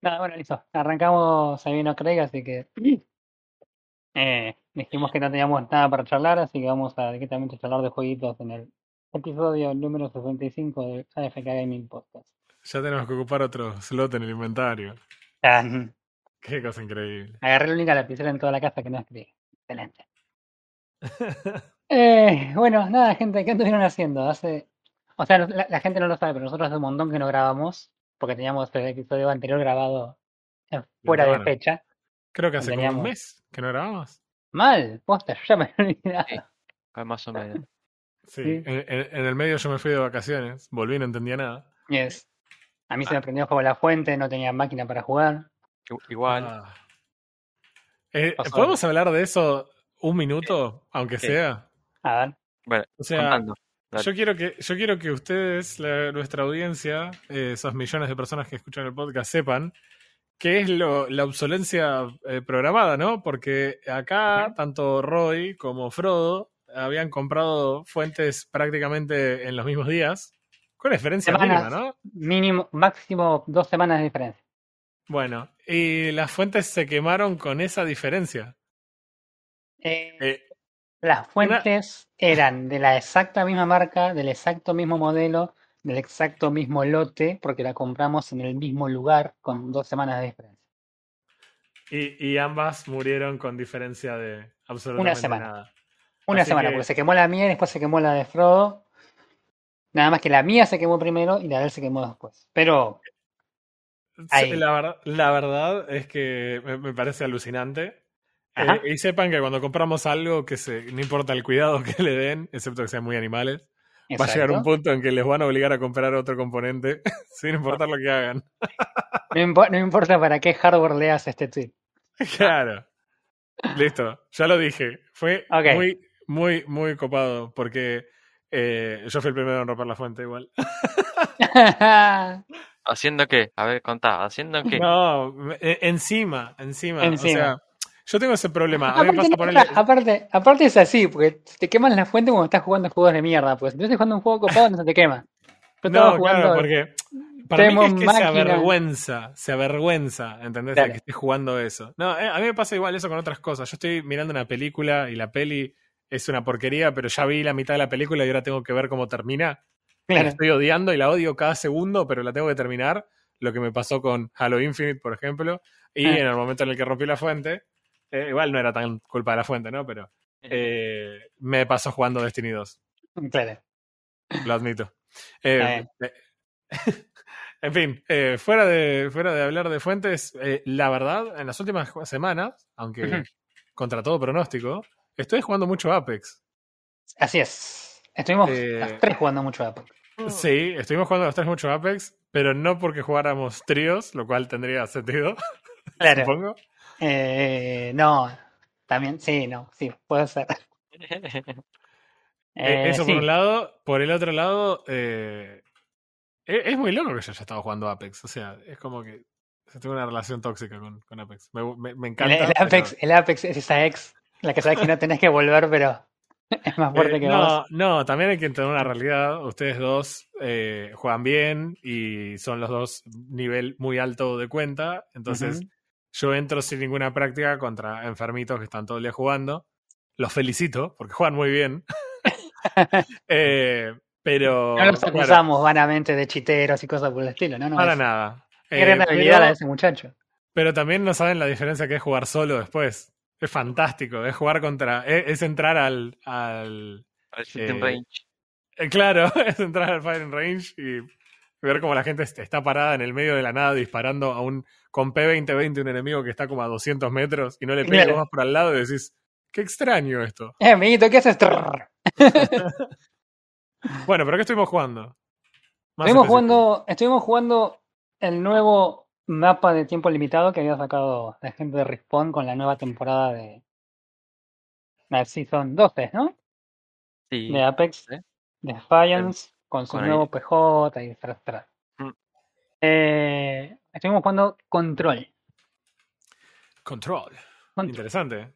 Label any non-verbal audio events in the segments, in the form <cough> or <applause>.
Nada, bueno, listo. Arrancamos a vino Craig, así que <clears throat> eh, dijimos que no teníamos nada para charlar, así que vamos a directamente charlar de jueguitos en el episodio número 65 de AFK Gaming Podcast. Ya tenemos que ocupar otro slot en el inventario. Ah, mm, Qué cosa increíble. agarré la única lapicera en toda la casa que no escribí. Excelente. <laughs> Eh, bueno, nada, gente, ¿qué estuvieron haciendo? Hace, o sea, la, la gente no lo sabe, pero nosotros hace un montón que no grabamos, porque teníamos el episodio anterior grabado fuera de fecha. Creo que hace como un mes que no grabamos. Mal, posta, yo ya me he olvidado. Sí. Ah, Más o menos. Sí. Sí. En, en- en el medio yo me fui de vacaciones, volví y no entendía nada. Yes. A mí se Ah. me prendió juego la fuente, no tenía máquina para jugar. Igu- Igual. Ah. Eh, ¿Podemos hablar de eso un minuto, aunque Sí. sea? A ver, Bueno, O sea, contando. Dale. yo quiero que, yo quiero que ustedes, la- nuestra audiencia, eh, esos millones de personas que escuchan el podcast, sepan qué es lo, la obsolencia eh, programada, ¿no? Porque acá, tanto Roy como Frodo habían comprado fuentes prácticamente en los mismos días, con diferencia Semanas. mínima, ¿no? mínimo, máximo dos semanas de diferencia. Bueno, y las fuentes se quemaron con esa diferencia. Eh, Eh, las fuentes eran de la exacta misma marca, del exacto mismo modelo, del exacto mismo lote, porque la compramos en el mismo lugar con dos semanas de diferencia. y, y ambas murieron con diferencia de absolutamente semana. nada. Una Así semana, que- porque se quemó la mía y después se quemó la de Frodo. Nada más que la mía se quemó primero y la de él se quemó después. Pero Ahí. La, verdad, la verdad es que me, me parece alucinante. Eh, y sepan que cuando compramos algo, que se, no importa el cuidado <laughs> que le den, excepto que sean muy animales, va a llegar un punto en que les van a obligar a comprar otro componente, <laughs> sin importar lo que hagan. <laughs> No, impo- no importa para qué hardware leas este tweet. Claro. Listo, ya lo dije. Fue muy, muy, muy copado, porque eh, yo fui el primero en romper la fuente igual. ¿Haciendo qué? A ver, contá. ¿Haciendo qué? No, me- e- encima, encima. Encima. O sea, yo tengo ese problema. A aparte, ponerle. aparte, aparte es así, porque te queman la fuente cuando estás jugando juegos de mierda. Pues si estás jugando un juego copado, no se te quema. Yo No, jugando. claro, porque para mí es que se máquina. avergüenza, se avergüenza, ¿entendés? De que estés jugando eso. No, eh, a mí me pasa igual eso con otras cosas. Yo estoy mirando una película y la peli es una porquería, pero ya vi la mitad de la película y ahora tengo que ver cómo termina. La estoy odiando y la odio cada segundo, pero la tengo que terminar. Lo que me pasó con Halo Infinite, por ejemplo. Y Ah. en el momento en el que rompí la fuente, eh, igual no era tan culpa de la fuente, ¿no? Pero eh, me pasó jugando Destiny 2. Claro. <laughs> Lo admito. <laughs> Eh, <laughs> en fin, fuera, de, fuera de hablar de fuentes, la verdad, en las últimas semanas, aunque contra todo pronóstico, estoy jugando mucho Apex. Así es. Estuvimos las tres jugando mucho Apex. Sí, estuvimos jugando los tres mucho Apex, pero no porque jugáramos tríos, lo cual tendría sentido, Claro. supongo. Eh, no. También, sí, no, sí, puede ser. <laughs> Eh, Eh, eso sí. por un lado. Por el otro lado, eh, es, es muy loco que yo haya estado jugando Apex. O sea, es como que tengo una relación tóxica con, con Apex. Me, me- me El, encanta. el Apex, pero- el Apex es esa ex, la que sabes que no <laughs> tenés que volver, pero es más fuerte Eh, que no, vos. no, también hay que entender una realidad. Ustedes dos eh, juegan bien y son los dos nivel muy alto de cuenta. Entonces. Yo entro sin ninguna práctica contra enfermitos que están todo el día jugando. Los felicito porque juegan muy bien. <laughs> Eh, pero. No los claro, acusamos vanamente de chiteros y cosas por el estilo, ¿no? no para es- nada. Qué Eh, gran habilidad pero- la de ese muchacho. Pero también no saben la diferencia que es jugar solo después. Es fantástico. Es jugar contra. Es, es entrar al. al Al shooting Eh, range. eh, claro, <laughs> es entrar al firing range y ver cómo la gente est- está parada en el medio de la nada disparando a un. Con P2020 un enemigo que está como a 200 metros y no le pegas Claro. más por al lado y decís. Qué extraño esto. <laughs> Eh, amiguito, ¿qué haces? <laughs> Bueno, pero ¿qué estuvimos jugando? Más Estuvimos específico. jugando, estuvimos jugando el nuevo mapa de tiempo limitado que había sacado la gente de Respawn con la nueva temporada de la Season 12, ¿no? Sí. De Apex ¿eh? Defiance, con su con el- nuevo PJ y tras, tras. Mm. Eh, estuvimos jugando Control. Control. Control. Interesante.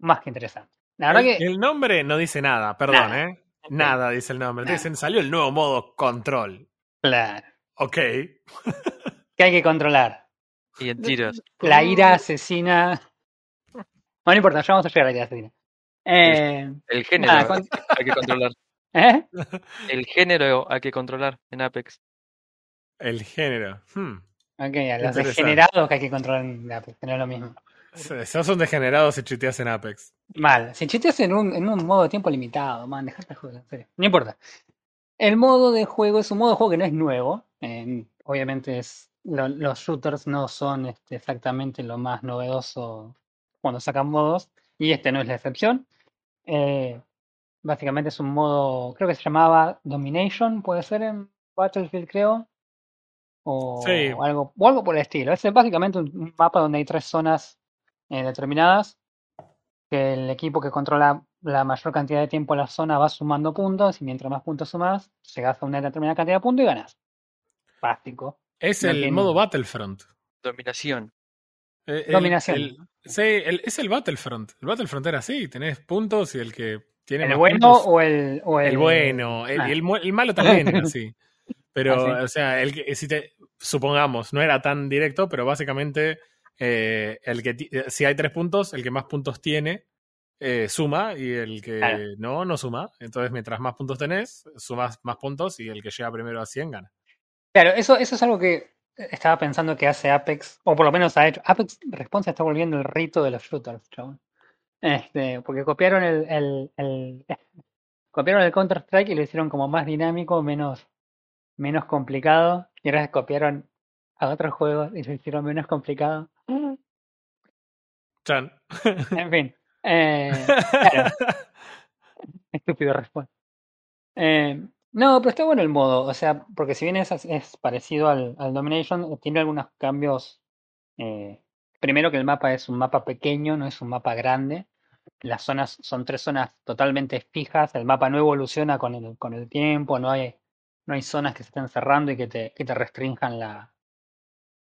Más que interesante. La verdad el, que el nombre no dice nada, perdón, Nada. ¿eh? Nada dice el nombre. Nada. dicen, salió el nuevo modo control. claro, Ok. <laughs> que hay que controlar. Y en tiros. La ira asesina. Bueno, no importa, ya vamos a llegar a la ira asesina. Eh, El género nada, con- hay que controlar. <laughs> ¿eh? El género hay que controlar en Apex. El género. Hmm. Ok, a los degenerados que hay que controlar en Apex, no es lo mismo. Se- Sos un degenerado si chiteas en Apex. Mal. Si chiteas en un, en un modo de tiempo limitado, man, dejate de joder, en serio. No importa. El modo de juego es un modo de juego que no es nuevo. eh, obviamente es lo- los shooters no son este, exactamente lo más novedoso cuando sacan modos. Y este no es la excepción. Eh, básicamente es un modo, creo que se llamaba Domination, puede ser en Battlefield, creo. O Sí. algo, o algo por el estilo. Es básicamente un mapa donde hay tres zonas eh, determinadas que el equipo que controla la mayor cantidad de tiempo en la zona va sumando puntos y mientras más puntos sumas, llegas a una determinada cantidad de puntos y ganas. Básico. Es No el tiene- modo Battlefront. Dominación. Eh, el- Dominación. el- sí, el- es el Battlefront. El Battlefront era así, tenés puntos y el que tiene ¿El más bueno puntos- o el, o el, El bueno, el, Ah. el el malo también era así. Pero, Ah, sí. o sea, el que, si te, supongamos, no era tan directo, pero básicamente, eh, el que eh, si hay tres puntos, el que más puntos tiene, eh, suma, y el que Claro. no, no suma. Entonces, mientras más puntos tenés, sumas más puntos, y el que llega primero a 100 gana. Claro, eso, eso es algo que estaba pensando que hace Apex, o por lo menos ha hecho. Apex Response está volviendo el rito de los shooters, chabón. Este, porque copiaron el, el, el- <laughs> copiaron el Counter Strike y lo hicieron como más dinámico, menos, menos complicado. Y ahora copiaron a otros juegos y lo hicieron menos complicado. Chan. En <laughs> fin. Eh, claro, estúpido respuesta. Eh, no, pero está bueno el modo, o sea, porque si bien es, es parecido al, al Domination, tiene algunos cambios. eh, primero que el mapa es un mapa pequeño, no es un mapa grande. Las zonas son tres zonas totalmente fijas, el mapa no evoluciona con el, con el tiempo, no hay, no hay zonas que se estén cerrando y que te, que te restrinjan la,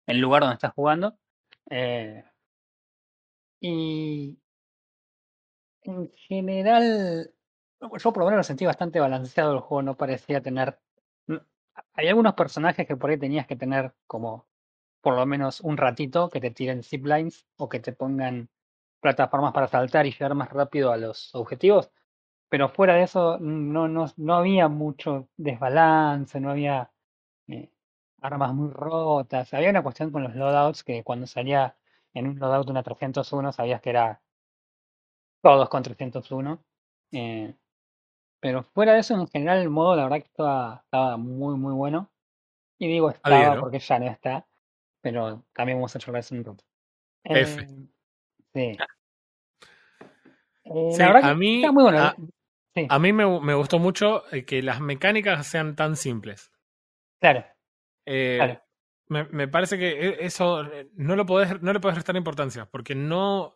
el lugar donde estás jugando. Eh, y en general, yo por lo menos lo sentí bastante balanceado el juego, no parecía tener... Hay algunos personajes que por ahí tenías que tener como por lo menos un ratito que te tiren ziplines o que te pongan plataformas para saltar y llegar más rápido a los objetivos. Pero fuera de eso no, no, no había mucho desbalance, no había eh, armas muy rotas. Había una cuestión con los loadouts que cuando salía en un loadout una 301 sabías que era todos con 301. Eh, pero fuera de eso, en general, el modo, la verdad que estaba, estaba muy, muy bueno. Y digo bien, estaba ¿no? porque ya no está. Pero también vamos a charlar eso en un rato. F. Eh, sí. Eh, Sí, la verdad que a mí- está muy bueno. a- sí, A mí me, me gustó mucho eh, que las mecánicas sean tan simples. claro, Eh, claro. me, me parece que e- eso eh, no lo podés, no le podés restar importancia, porque no,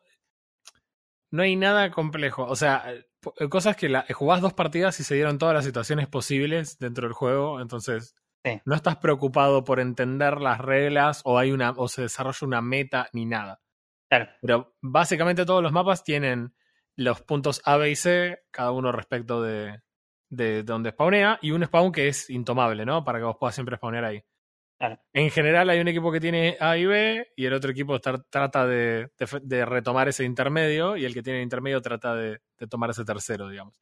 no hay nada complejo. O sea, cosas que la, jugás dos partidas y se dieron todas las situaciones posibles dentro del juego, entonces Sí. no estás preocupado por entender las reglas o hay una, o se desarrolla una meta ni nada. Claro, Pero básicamente todos los mapas tienen los puntos A, B y C, cada uno respecto de, de donde spawnea, y un spawn que es intomable, ¿no? Para que vos puedas siempre spawnear ahí. claro. En general hay un equipo que tiene A y B, y el otro equipo estar- trata de, de retomar ese intermedio, y el que tiene el intermedio trata de, de tomar ese tercero, digamos.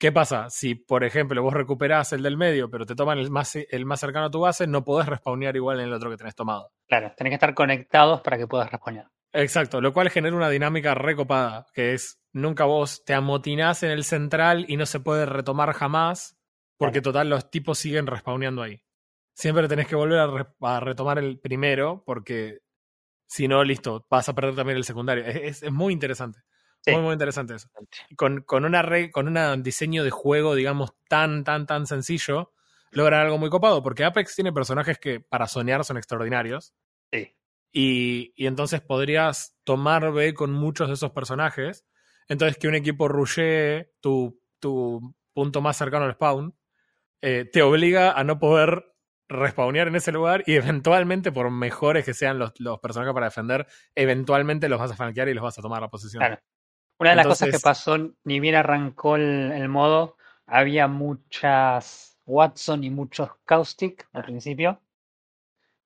¿Qué pasa? Si, por ejemplo, vos recuperás el del medio, pero te toman el más, el más cercano a tu base, no podés respawnear igual en el otro que tenés tomado. Claro, tenés que estar conectados para que puedas responder. Exacto, lo cual genera una dinámica recopada, que es nunca vos te amotinás en el central y no se puede retomar jamás, porque total los tipos siguen respawneando ahí. Siempre tenés que volver a, re- a retomar el primero, porque si no, listo, vas a perder también el secundario. Es, es- es muy interesante. Sí. Muy, muy interesante eso. Con, con, una re- con un diseño de juego, digamos, tan, tan, tan sencillo, logran algo muy copado, porque Apex tiene personajes que para soñar son extraordinarios. Sí. Y, y entonces podrías tomar B con muchos de esos personajes. Entonces que un equipo rushee tu, tu punto más cercano al spawn eh, te obliga a no poder respawnear en ese lugar y eventualmente, por mejores que sean los, los personajes para defender, eventualmente los vas a flanquear y los vas a tomar la posición. Claro. Una de las cosas que pasó, ni bien arrancó el, el modo, había muchas Watson y muchos Caustic al principio.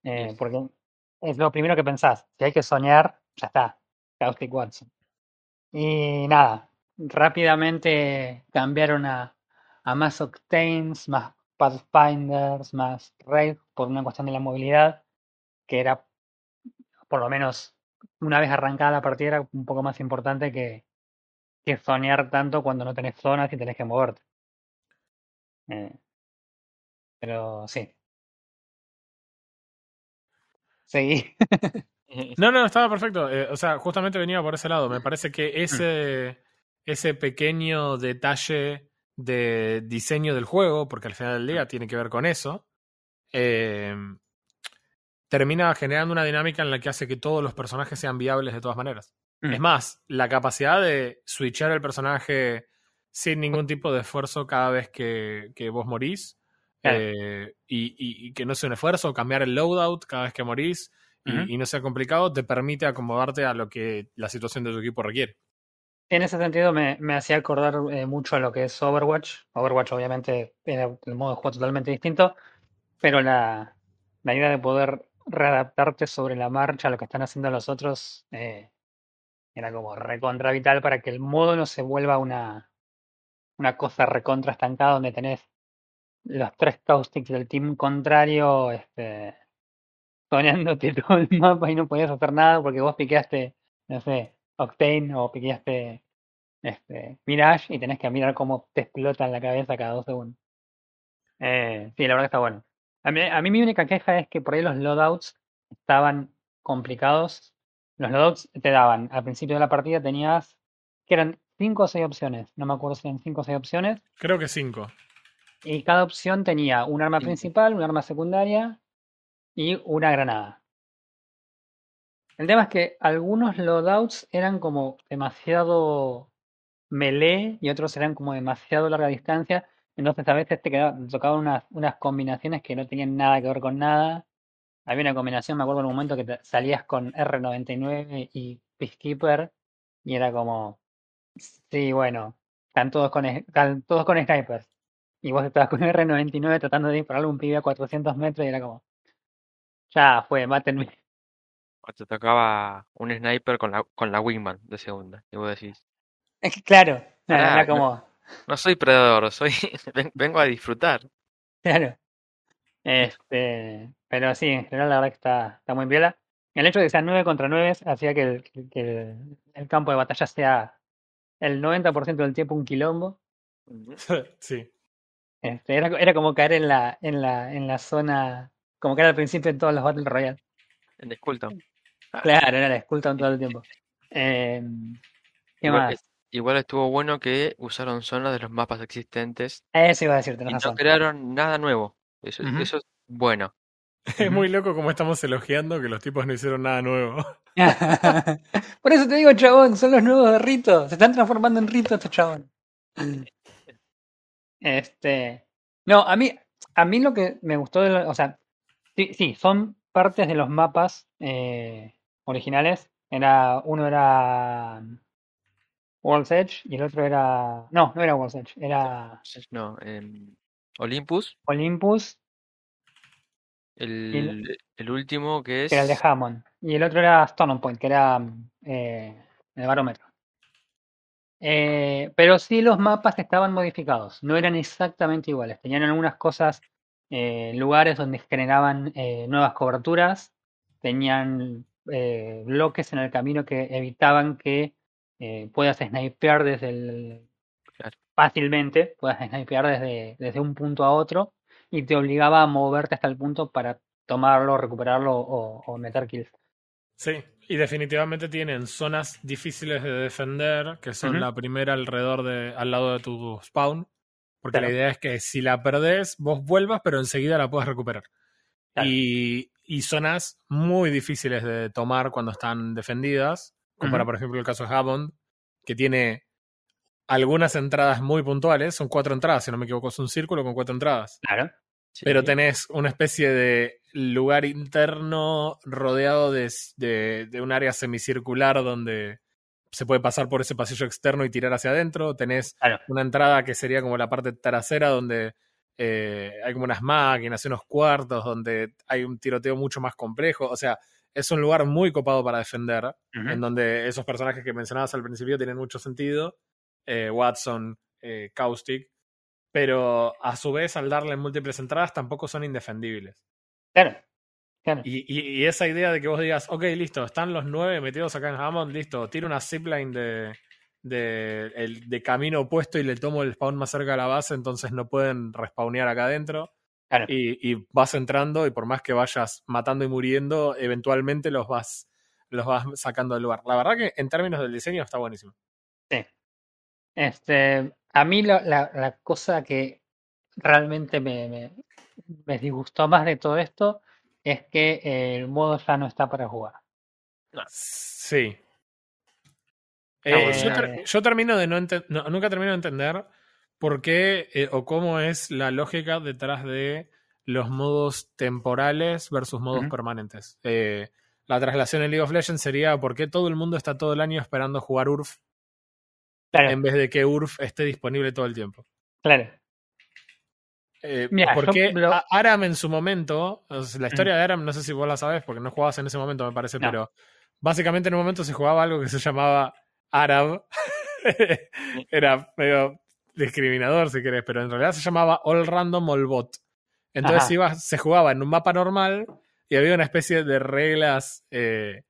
Eh, porque es lo primero que pensás. Si hay que soñar, ya está. Caustic Watson. Y nada, rápidamente cambiaron a, a más Octanes, más Pathfinders, más Raid por una cuestión de la movilidad, que era, por lo menos, una vez arrancada la partida, era un poco más importante que, que zonear tanto cuando no tenés zonas y tenés que moverte. Eh, pero sí. Seguí. <laughs> <laughs> No, no, estaba perfecto. Eh, o sea, justamente venía por ese lado. Me parece que ese, ese pequeño detalle de diseño del juego, porque al final del día tiene que ver con eso, eh, termina generando una dinámica en la que hace que todos los personajes sean viables de todas maneras. Mm. Es más, la capacidad de switchar el personaje sin ningún tipo de esfuerzo cada vez que, que vos morís, Claro. eh, y, y- y que no sea un esfuerzo, cambiar el loadout cada vez que morís, y, no sea complicado, te permite acomodarte a lo que la situación de tu equipo requiere. En ese sentido me, me hacía acordar eh, mucho a lo que es Overwatch. Overwatch obviamente era el modo de juego totalmente distinto, pero la, la idea de poder readaptarte sobre la marcha a lo que están haciendo los otros eh, era como recontra vital para que el modo no se vuelva una, una cosa recontra estancada donde tenés los tres caustics del team contrario este, soñándote <laughs> todo el mapa y no podías hacer nada porque vos piqueaste, no sé, Octane o piqueaste este, Mirage y tenés que mirar cómo te explota en la cabeza cada dos segundos. Eh, sí, la verdad que está bueno. A mí, a mí mi única queja es que por ahí los loadouts estaban complicados. Los loadouts te daban, al principio de la partida tenías, que eran cinco o seis opciones, no me acuerdo si eran cinco o seis opciones, Creo que cinco. y cada opción tenía un arma principal, un arma secundaria y una granada. El tema es que algunos loadouts eran como demasiado melee y otros eran como demasiado larga distancia. Entonces a veces te, quedaba- tocaban unas, combinaciones que no tenían nada que ver con nada. Había una combinación, me acuerdo en un momento que te- salías con R99 y Peacekeeper y era como, sí, bueno, están todos con, es- están todos con snipers. Y vos estabas con <laughs> R99 tratando de dispararle un pibe a 400 metros y era como, ya fue, mátenme. <laughs> O te tocaba un sniper con la, con la Wingman de segunda. Y vos decís, claro, Pará, era no- como, no soy predador, soy <laughs> ven- vengo a disfrutar. Claro. Este, pero sí, en general la verdad que está, está muy piola. El hecho de que sean 9 contra 9 hacía que el, que el, el campo de batalla sea el 90% del tiempo un quilombo. Ujú. <laughs> sí. Este, era, era como caer en la, en la, en la zona, como que era al principio en todos los Battle Royale. En Skulltown. Claro, era la Skulltown todo el tiempo. Eh, ¿Qué Igual, más? igual estuvo bueno que usaron zonas de los mapas existentes Eso iba a decir, y tenés no crearon nada nuevo. Eso, eso es bueno. <laughs> Es muy loco como estamos elogiando que los tipos no hicieron nada nuevo. <laughs> Por eso te digo, chabón, son los nuevos de Rito. Se están transformando en Rito estos chabón. <laughs> Este. No, a mí, a mí lo que me gustó de lo- o sea, sí, sí, son partes de los mapas eh, originales. Era, uno era World's Edge y el otro era. No, no era World's Edge, era No, em, Olympus, Olympus, el, el último que es que era el de Hammond. Y el otro era Stone Point, que era eh, el barómetro. Eh, pero sí los mapas estaban modificados, no eran exactamente iguales. Tenían algunas cosas, eh, lugares donde generaban eh, nuevas coberturas, tenían eh, bloques en el camino que evitaban que eh, puedas snipear desde el... Claro. fácilmente, puedas snipear desde, desde un punto a otro y te obligaba a moverte hasta el punto para tomarlo, recuperarlo o, o meter kills. Sí, y definitivamente tienen zonas difíciles de defender, que son la primera alrededor de, al lado de tu spawn, porque Claro. la idea es que si la perdés, vos vuelvas, pero enseguida la puedes recuperar. Claro. Y, y zonas muy difíciles de tomar cuando están defendidas, como para, por ejemplo, el caso de Hammond, que tiene algunas entradas muy puntuales, son cuatro entradas, si no me equivoco, es un círculo con cuatro entradas. Claro. sí, Pero tenés una especie de lugar interno rodeado de, de, de un área semicircular donde se puede pasar por ese pasillo externo y tirar hacia adentro. Tenés Claro. una entrada que sería como la parte trasera donde eh, hay como unas máquinas, unos cuartos donde hay un tiroteo mucho más complejo. O sea, es un lugar muy copado para defender, en donde esos personajes que mencionabas al principio tienen mucho sentido. eh, Watson, eh, Caustic. Pero a su vez, al darle múltiples entradas, tampoco son indefendibles. Claro, claro. Y, y- y esa idea de que vos digas, ok, listo, están los nueve metidos acá en Hammond, listo, tiro una zipline de, de, el- de camino opuesto y le tomo el spawn más cerca de la base, entonces no pueden respawnear acá adentro. Claro. Y, y vas entrando y por más que vayas matando y muriendo, eventualmente los vas, los vas sacando del lugar. La verdad que en términos del diseño está buenísimo. Este, a mí la, la cosa que realmente me, me, me disgustó más de todo esto es que el modo ya no está para jugar. Sí. Eh, yo, ter- yo termino de no, nunca termino de entender por qué eh, o cómo es la lógica detrás de los modos temporales versus modos permanentes. Eh, la traslación en League of Legends sería por qué todo el mundo está todo el año esperando jugar URF Claro, en vez de que URF esté disponible todo el tiempo. claro. Eh, Mira, porque yo lo- a- Aram en su momento, la historia de Aram, no sé si vos la sabes porque no jugabas en ese momento, me parece, No. pero básicamente en un momento se jugaba algo que se llamaba Arab. <laughs> Era medio discriminador, si querés, pero en realidad se llamaba All Random All Bot. Entonces iba, se jugaba en un mapa normal y había una especie de reglas. eh,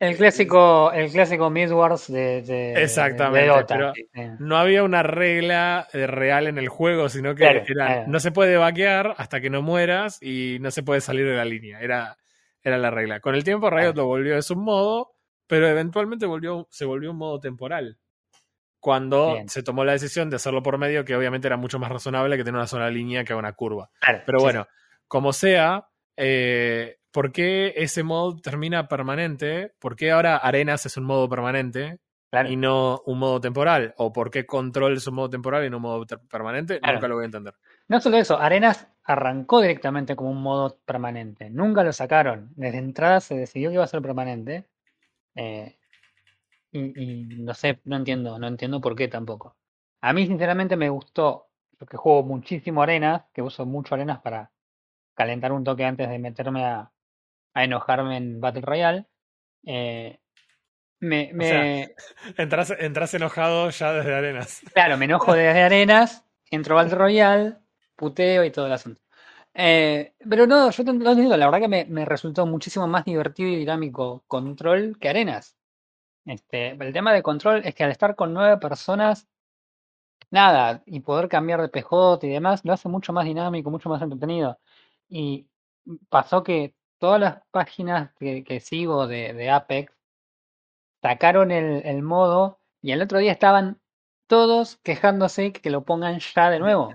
El clásico, el clásico Midwars de, de, Exactamente, de Dota. pero- no había una regla eh, real en el juego, sino que Claro, era, claro. no se puede vaquear hasta que no mueras y no se puede salir de la línea. Era, era la regla. Con el tiempo Riot Claro. lo volvió de su modo, pero eventualmente volvió, se volvió un modo temporal. Cuando Bien. se tomó la decisión de hacerlo por medio, que obviamente era mucho más razonable que tener una sola línea que una curva. Claro, Pero sí, bueno, como sea, eh, ¿por qué ese modo termina permanente? ¿Por qué ahora Arenas es un modo permanente? claro. y no un modo temporal. O por qué control es un modo temporal y no un modo permanente, Claro. nunca lo voy a entender. No solo eso, Arenas arrancó directamente como un modo permanente. Nunca lo sacaron. Desde entrada se decidió que iba a ser permanente. Eh, y, y no sé, no entiendo, no entiendo por qué tampoco. A mí, sinceramente, me gustó, porque juego muchísimo Arenas, que uso mucho Arenas para calentar un toque antes de meterme a, a enojarme en Battle Royale. Eh, me, O sea, me, <laughs> Entras, entras enojado ya desde Arenas. Claro, me enojo desde Arenas, entro a Battle Royale, puteo y todo el asunto. Eh, pero no, yo te lo entiendo, la verdad que me, me resultó muchísimo más divertido y dinámico Control que Arenas. Este, el tema de Control es que al estar con nueve personas, nada, y poder cambiar de PJ y demás, lo hace mucho más dinámico, mucho más entretenido. Y pasó que todas las páginas que, sigo de, Apex sacaron el, modo y el otro día estaban todos quejándose que lo pongan ya de nuevo.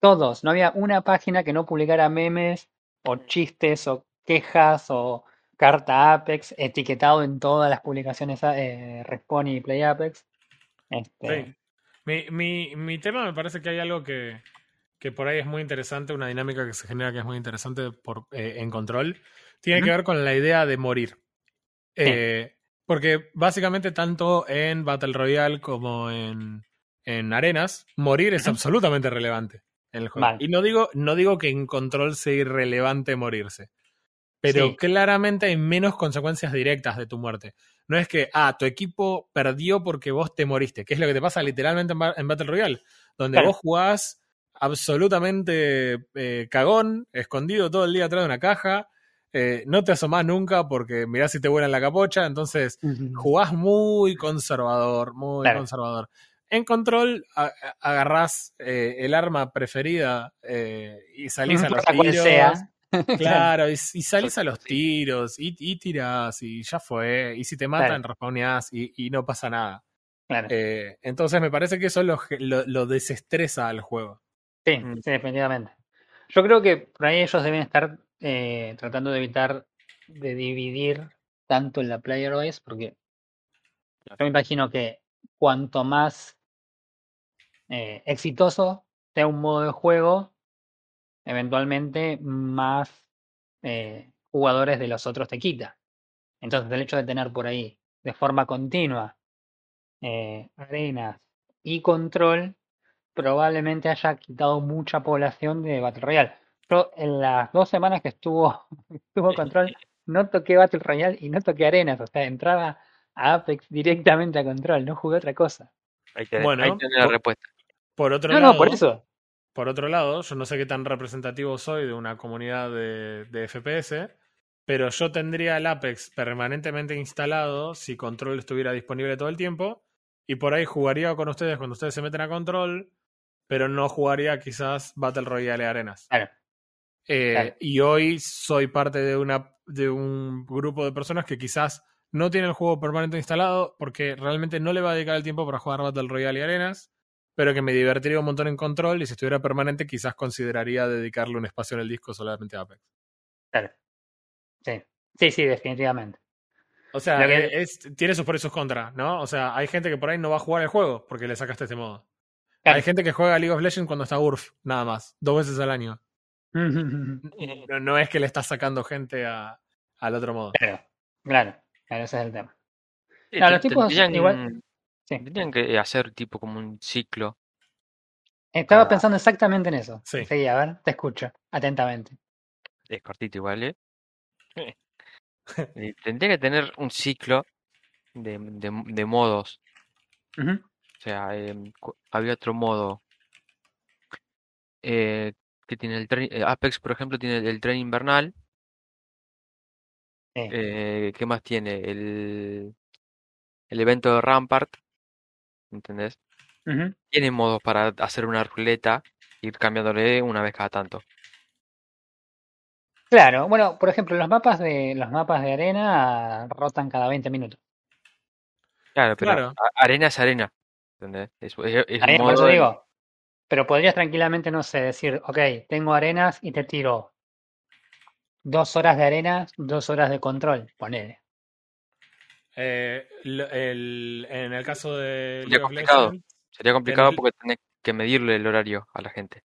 Todos. No había una página que no publicara memes o chistes o quejas o carta Apex etiquetado en todas las publicaciones eh, Respawn y Play Apex. Este. Mi, mi, mi tema me parece que hay algo que, que por ahí es muy interesante, una dinámica que se genera que es muy interesante por, eh, en control. Tiene que ver con la idea de morir. Eh, porque básicamente tanto en Battle Royale como en, en Arenas, morir es absolutamente relevante en el juego. Vale. Y no digo, no digo que en control sea irrelevante morirse. Pero Sí. claramente hay menos consecuencias directas de tu muerte. No es que, ah, tu equipo perdió porque vos te moriste, que es lo que te pasa literalmente en, Ba- en Battle Royale, donde Claro. vos jugás absolutamente eh, cagón, escondido todo el día atrás de una caja, eh, no te asomás nunca porque mirás si te vuelan la capocha, entonces jugás muy conservador, muy Claro. conservador. En control, a- agarrás eh, el arma preferida y salís a los tiros. <laughs> sea. Claro, y, y salís a los tiros y, y tirás y ya fue. Y si te matan, Claro. respawneás y, y no pasa nada. Claro. Entonces me parece que eso lo, lo, lo desestresa al juego. Sí, Mm. sí, definitivamente. Yo creo que por ahí ellos deben estar eh, tratando de evitar de dividir tanto en la player base, porque yo me imagino que cuanto más eh, exitoso sea un modo de juego, eventualmente más eh, jugadores de los otros te quita. Entonces el hecho de tener por ahí de forma continua eh, arenas y control probablemente haya quitado mucha población de Battle Royale. Yo en las dos semanas que estuvo, <laughs> estuvo Control, <laughs> no toqué Battle Royale y no toqué Arenas. O sea, entraba a Apex directamente a Control, no jugué otra cosa. Ahí tenés, Bueno, ahí tenés la por- respuesta. Por otro No, lado, no, por eso. Por otro lado, yo no sé qué tan representativo soy de una comunidad de, de FPS, pero yo tendría el Apex permanentemente instalado si Control estuviera disponible todo el tiempo, y por ahí jugaría con ustedes cuando ustedes se meten a Control, pero no jugaría quizás Battle Royale Arenas. Claro. Eh, Claro. Y hoy soy parte de, una, de un grupo de personas que quizás no tiene el juego permanente instalado porque realmente no le va a dedicar el tiempo para jugar Battle Royale y Arenas, pero que me divertiría un montón en control y si estuviera permanente quizás consideraría dedicarle un espacio en el disco solamente a Apex. Claro. Sí. Sí, sí, definitivamente. O sea, que- eh, es, tiene sus pros y sus contras, ¿no? O sea, hay gente que por ahí no va a jugar el juego porque le sacaste este modo. Claro. Hay gente que juega League of Legends cuando está URF, nada más, dos veces al año. <laughs> No, no es que le estás sacando gente a, al otro modo. Claro, claro, claro, ese es el tema. Sí, los tipos tendrían, igual- sí. tendrían que hacer tipo como un ciclo. Estaba Ah. pensando exactamente en eso. Sí. Sí, a ver, te escucho, atentamente. Es cortito igual, ¿eh? Y tendría que tener un ciclo de, de, de modos. Ujú. O sea, em, había otro modo eh, que tiene el tren, eh, Apex, por ejemplo, tiene el, el tren invernal. Eh, ¿qué más tiene? El, el evento de Rampart. ¿Entendés? Ujú. Tiene modos para hacer una ruleta, ir cambiándole una vez cada tanto. Claro, bueno, por ejemplo, los mapas de los mapas de arena rotan cada 20 minutos. Claro, pero Claro. arena es arena. ¿Entendés? Es, Arena, modo digo. Pero podrías tranquilamente, no sé, decir, ok, tengo arenas y te tiro dos horas de arenas, dos horas de control, ponele. Eh, el- en el caso de Sería complicado. Legends, Sería complicado porque tenés que medirle el horario a la gente.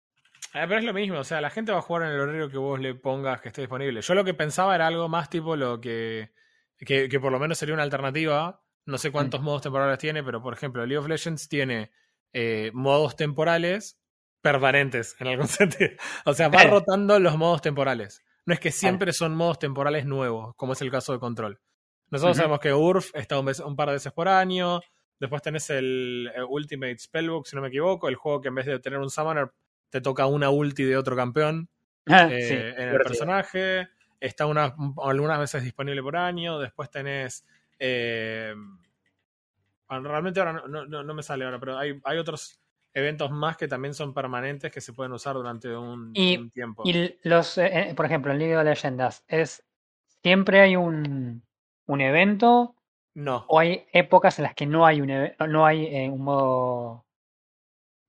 Ah, pero es lo mismo, o sea, la gente va a jugar en el horario que vos le pongas que esté disponible. Yo lo que pensaba era algo más tipo lo que, que, que por lo menos sería una alternativa. No sé cuántos modos temporales tiene, pero por ejemplo, League of Legends tiene eh, modos temporales permanentes en algún <laughs> sentido. O sea, va Claro. rotando los modos temporales. No es que siempre son modos temporales nuevos, como es el caso de Control. Nosotros sabemos que URF está un, vez- un par de veces por año. Después tenés el, eh, Ultimate Spellbook, si no me equivoco, el juego que en vez de tener un Summoner te toca una ulti de otro campeón Ah, eh, sí, en el personaje. Está una, algunas veces disponible por año. Después tenés. Eh, realmente ahora no, no- no- me sale ahora, pero hay, hay otros eventos más que también son permanentes que se pueden usar durante un, Y- un tiempo. Y los, eh, eh, por ejemplo, en League of Legends, ¿es siempre hay un, un evento No, o hay épocas en las que no hay un, no hay eh, un modo...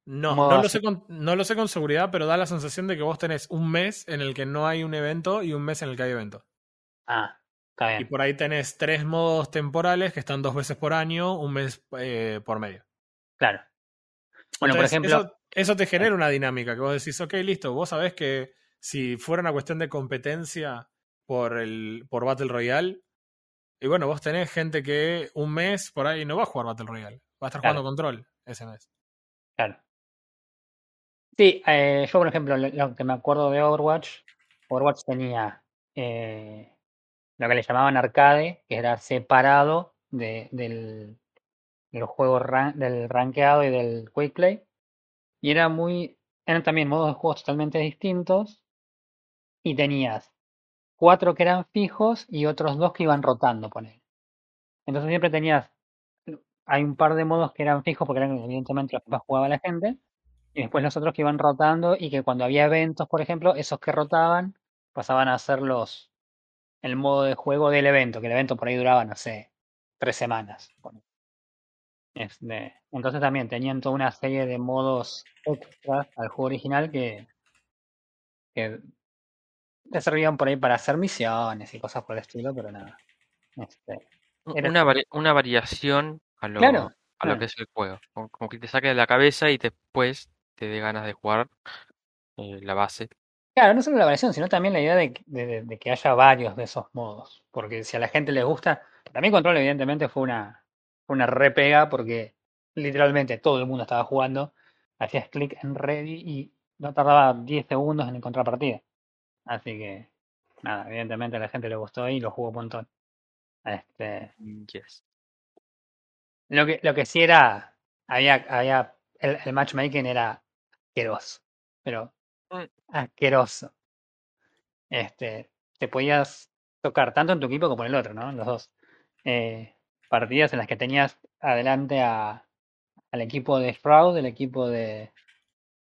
no, modo no lo, sé con, no lo sé con seguridad, pero da la sensación de que vos tenés un mes en el que no hay un evento y un mes en el que hay evento. Ah, está Y por ahí tenés tres modos temporales que están dos veces por año, un mes eh, por medio. Claro. Bueno, por ejemplo, Eso, eso te genera una dinámica que vos decís, ok, listo, vos sabés que si fuera una cuestión de competencia por, el, por Battle Royale, y bueno, vos tenés gente que un mes por ahí no va a jugar Battle Royale, va a estar Claro. jugando control ese mes. claro. Sí, eh, yo por ejemplo, lo, lo que me acuerdo de Overwatch, Overwatch tenía eh, lo que le llamaban arcade, que era separado de, del, de del rankeado y del quick play. Y era muy, eran también modos de juegos totalmente distintos. Y tenías cuatro que eran fijos y otros dos que iban rotando, poner. Entonces siempre tenías, hay un par de modos que eran fijos porque eran evidentemente los que más jugaba la gente. Y después los otros que iban rotando y que cuando había eventos, por ejemplo, esos que rotaban pasaban a ser los el modo de juego del evento, que el evento por ahí duraba, no sé, tres semanas. Este, entonces también tenían toda una serie de modos extras al juego original que, que te servían por ahí para hacer misiones y cosas por el estilo, pero nada. Este, Era- Una, vari- una variación a lo, Claro, a lo que es el juego. Como, como que te saque de la cabeza y después te dé ganas de jugar eh, la base. Claro, no solo la variación, sino también la idea de, que- de- de- de que haya varios de esos modos. Porque si a la gente les gusta, también Control evidentemente fue una, una repega porque literalmente todo el mundo estaba jugando. hacías clic en ready y no tardaba 10 segundos en encontrar partida. Así que, nada, evidentemente a la gente le gustó y lo jugó un montón. Este, Yes. lo que, lo que sí era, había, había, el, el matchmaking era asqueroso, pero. Asqueroso. Este, te podías tocar tanto en tu equipo como en el otro, ¿no? Los dos. Eh, partidas en las que tenías adelante a, al equipo de Fraud, el equipo de,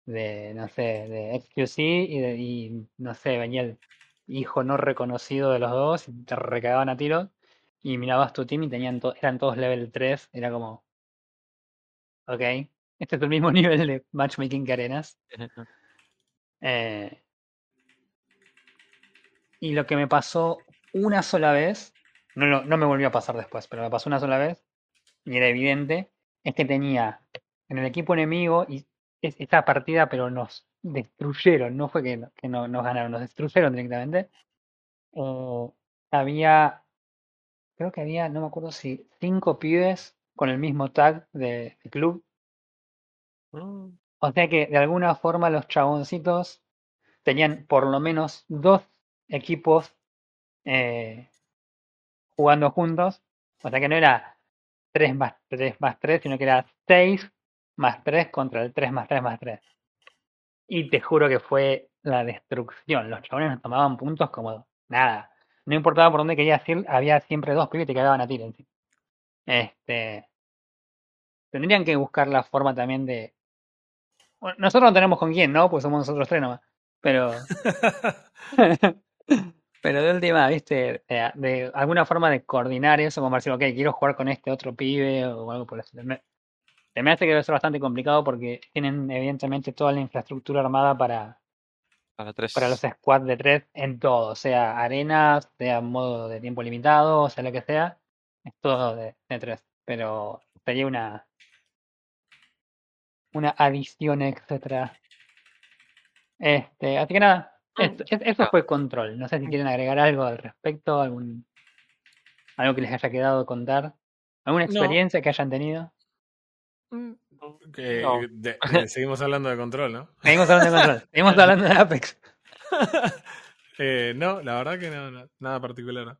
de no sé, de XQC y, no sé, venía el hijo no reconocido de los dos y te recagaban a tiros y mirabas tu team y tenían to- eran todos level 3, era como, ok, este es el mismo <laughs> nivel de matchmaking que arenas. Eh, y lo que me pasó una sola vez, no, no me volvió a pasar después, pero me pasó una sola vez, y era evidente, es que tenía en el equipo enemigo, y es- esta partida, pero nos destruyeron, no fue que, no- nos ganaron, nos destruyeron directamente. Eh, había, creo que había, no me acuerdo si cinco pibes con el mismo tag de, de club. O sea que de alguna forma los chaboncitos tenían por lo menos dos equipos eh, jugando juntos. O sea que no era 3 más 3 más 3, sino que era 6 más 3 contra el 3 más 3 más 3. Y te juro que fue la destrucción. Los chabones nos tomaban puntos como nada. No importaba por dónde querías ir, había siempre dos pibes que te cagaban a encima. Este. Tendrían que buscar la forma también de. Bueno, nosotros no tenemos con quién, ¿no? Pues somos nosotros tres nomás. Pero. <laughs> Pero de última, viste, de, de alguna forma de coordinar eso, como decir, ok, quiero jugar con este otro pibe o algo por. Me, se me hace que debe ser bastante complicado porque tienen evidentemente toda la infraestructura armada para, Para tres. para los squads de tres en todo, sea arenas, sea modo de tiempo limitado, sea lo que sea, es todo de, de tres. Pero sería una una adición extra. Este, así que nada, esto- es- eso Ah. fue control. No sé si quieren agregar algo al respecto, algún algo que les haya quedado contar, alguna No. experiencia que hayan tenido. Mm, que- No. de- <laughs> de- seguimos hablando de control, ¿no? Seguimos hablando de control, seguimos <laughs> hablando de Apex. <laughs> Eh, no, la verdad que no, no, nada particular.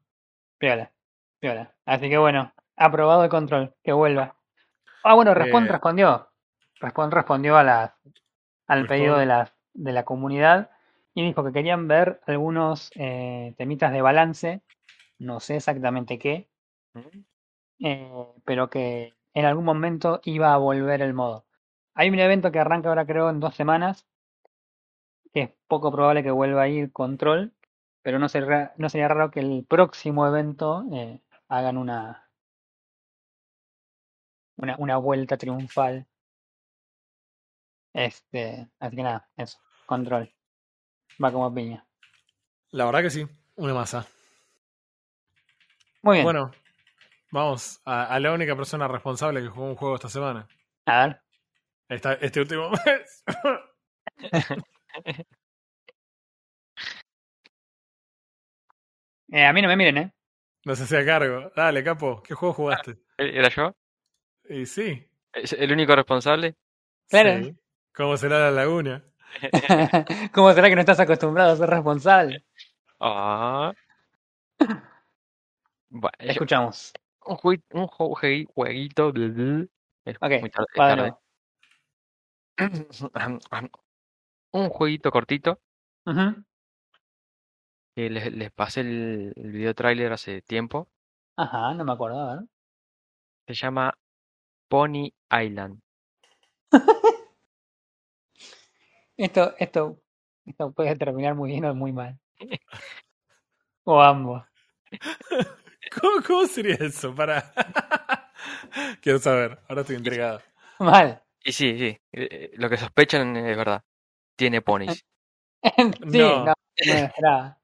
Piola, piola. Así que bueno, aprobado el control, que vuelva. Ah, bueno, Respawn Eh, respondió. Respondió a las, al pedido de, las, de la comunidad y dijo que querían ver algunos eh, temitas de balance, no sé exactamente qué, eh, pero que en algún momento iba a volver el modo. Hay un evento que arranca ahora creo en dos semanas, que es poco probable que vuelva a ir control, pero no sería, no sería raro que el próximo evento eh, hagan una, una, una vuelta triunfal. Este, así que nada, eso, control. Va como piña. La verdad que sí, una masa. Muy bien, Bueno, vamos a, a la única persona responsable que jugó un juego esta semana. a ver. Esta- este último <laughs> mes. <laughs> Eh, a mí no me miren, ¿eh? no se hacía cargo. Dale, capo, ¿qué juego jugaste? ¿Era yo? Y sí. ¿Es ¿El único responsable? Claro. sí. ¿Cómo será la laguna? <laughs> ¿Cómo será que no estás acostumbrado a ser responsable? Ah. Bueno, escuchamos. un, jue- un jue- jueguito. Es Ok, muy tarde, tarde. <clears throat> un jueguito cortito Ujú. que les, les pasé el, el video tráiler hace tiempo. Ajá, no me acuerdo, a ver. Se llama Pony Island. <laughs> Esto, esto, esto puede terminar muy bien o muy mal. <laughs> O ambos. ¿Cómo, cómo sería eso? Para. <laughs> Quiero saber, ahora estoy intrigado. Mal. Y sí, sí, eh, eh, lo que sospechan es verdad. Tiene ponis. <laughs> sí, No. no, no.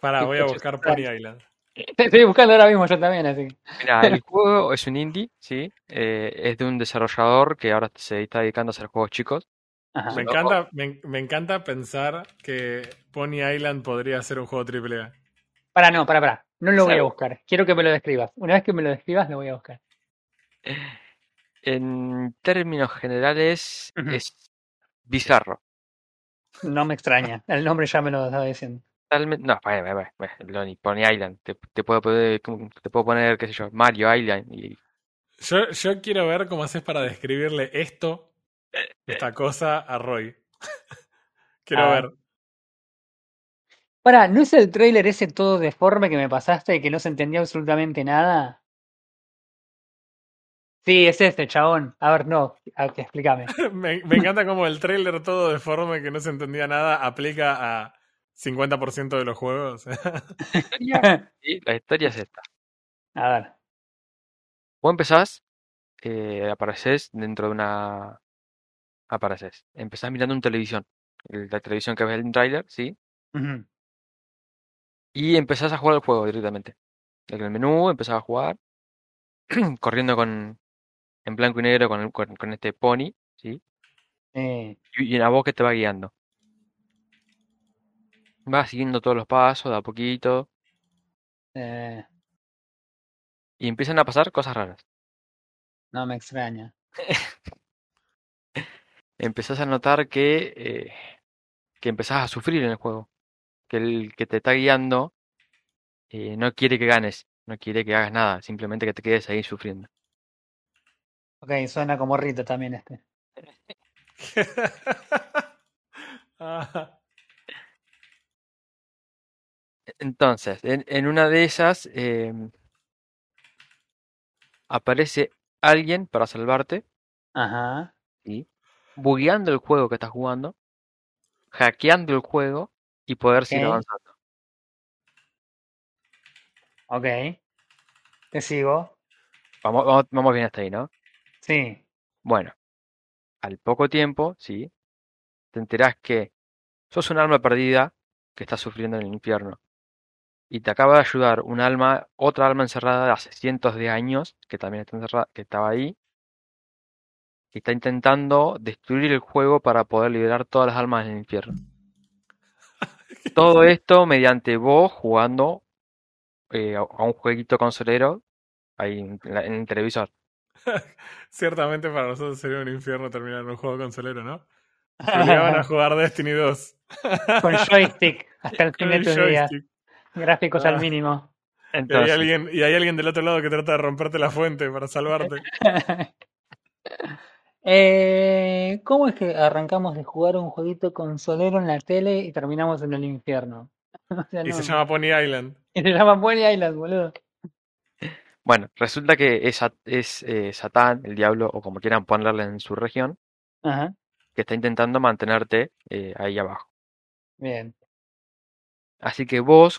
Para, voy a buscar. Pony Island. Te estoy buscando ahora mismo yo también, así. Mira, el juego es un indie, sí. eh, es de un desarrollador que ahora se está dedicando a hacer juegos chicos. Ajá. Me encanta, me, me encanta pensar que Pony Island podría ser un juego AAA. Para, no, para, para. No lo voy a buscar. Quiero que me lo describas. Una vez que me lo describas, lo voy a buscar. En términos generales, es bizarro. No me extraña. El nombre ya me lo estaba diciendo. Totalmente. No, Loni, pone Island. Te, te puedo poner, te puedo poner, qué sé yo, Mario Island. Y Yo, yo quiero ver cómo haces para describirle esto, <laughs> esta cosa, a Roy. <laughs> quiero Ah. ver. Para, ¿no es el trailer ese todo deforme que me pasaste que no se entendía absolutamente nada? Sí, es este, chabón. A ver, no, a ver, explícame. <laughs> Me, me encanta como el trailer todo deforme que no se entendía nada aplica a 50% de los juegos. y la historia es esta. A ver. Vos empezás, eh, apareces dentro de una. Apareces. Empezás mirando un televisión. el- La televisión que ves en el trailer, ¿sí? Ujú. Y empezás a jugar el juego directamente. En el menú empezás a jugar, <clears throat> corriendo con en blanco y negro con, el- con, con este pony, ¿sí? Eh, Y, y una voz que te va guiando. Vas siguiendo todos los pasos de a poquito eh, y empiezan a pasar cosas raras. no me extraña. <laughs> Empezás a notar que, eh, que empezás a sufrir en el juego. Que el que te está guiando eh, no quiere que ganes, no quiere que hagas nada, simplemente que te quedes ahí sufriendo. Ok, suena como Rito también este. <laughs> Ah, Entonces, en, en una de esas em, aparece alguien para salvarte, Ajá. ¿sí? Bugueando el juego que estás jugando, hackeando el juego y poder seguir avanzando. Ok. Te sigo. Vamos, vamos, vamos bien hasta ahí, ¿no? Sí. Bueno, al poco tiempo, sí, te enterás que sos un alma perdida que está sufriendo en el infierno. Y te acaba de ayudar un alma, otra alma encerrada de hace cientos de años, que también está encerrada, que estaba ahí, y está intentando destruir el juego para poder liberar todas las almas del infierno. <laughs> Todo esto mediante vos jugando eh, a un jueguito consolero ahí en, la- en el televisor. <laughs> Ciertamente para nosotros sería un infierno terminar en un juego consolero, ¿no? Te obligaban a <laughs> jugar Destiny 2. Con joystick hasta el fin de días. joystick. Gráficos Ah. al mínimo. Y hay, alguien, y hay alguien del otro lado que trata de romperte la fuente para salvarte. Eh, ¿cómo es que arrancamos de jugar un jueguito consolero en la tele y terminamos en el infierno? <laughs> O sea, Y no. se llama Pony Island. Y <laughs> se llama Pony Island, boludo. Bueno, resulta que es, Sat- es eh, Satán, el diablo, o como quieran ponerle en su región, Ajá, que está intentando mantenerte eh, ahí abajo. bien. Así que vos,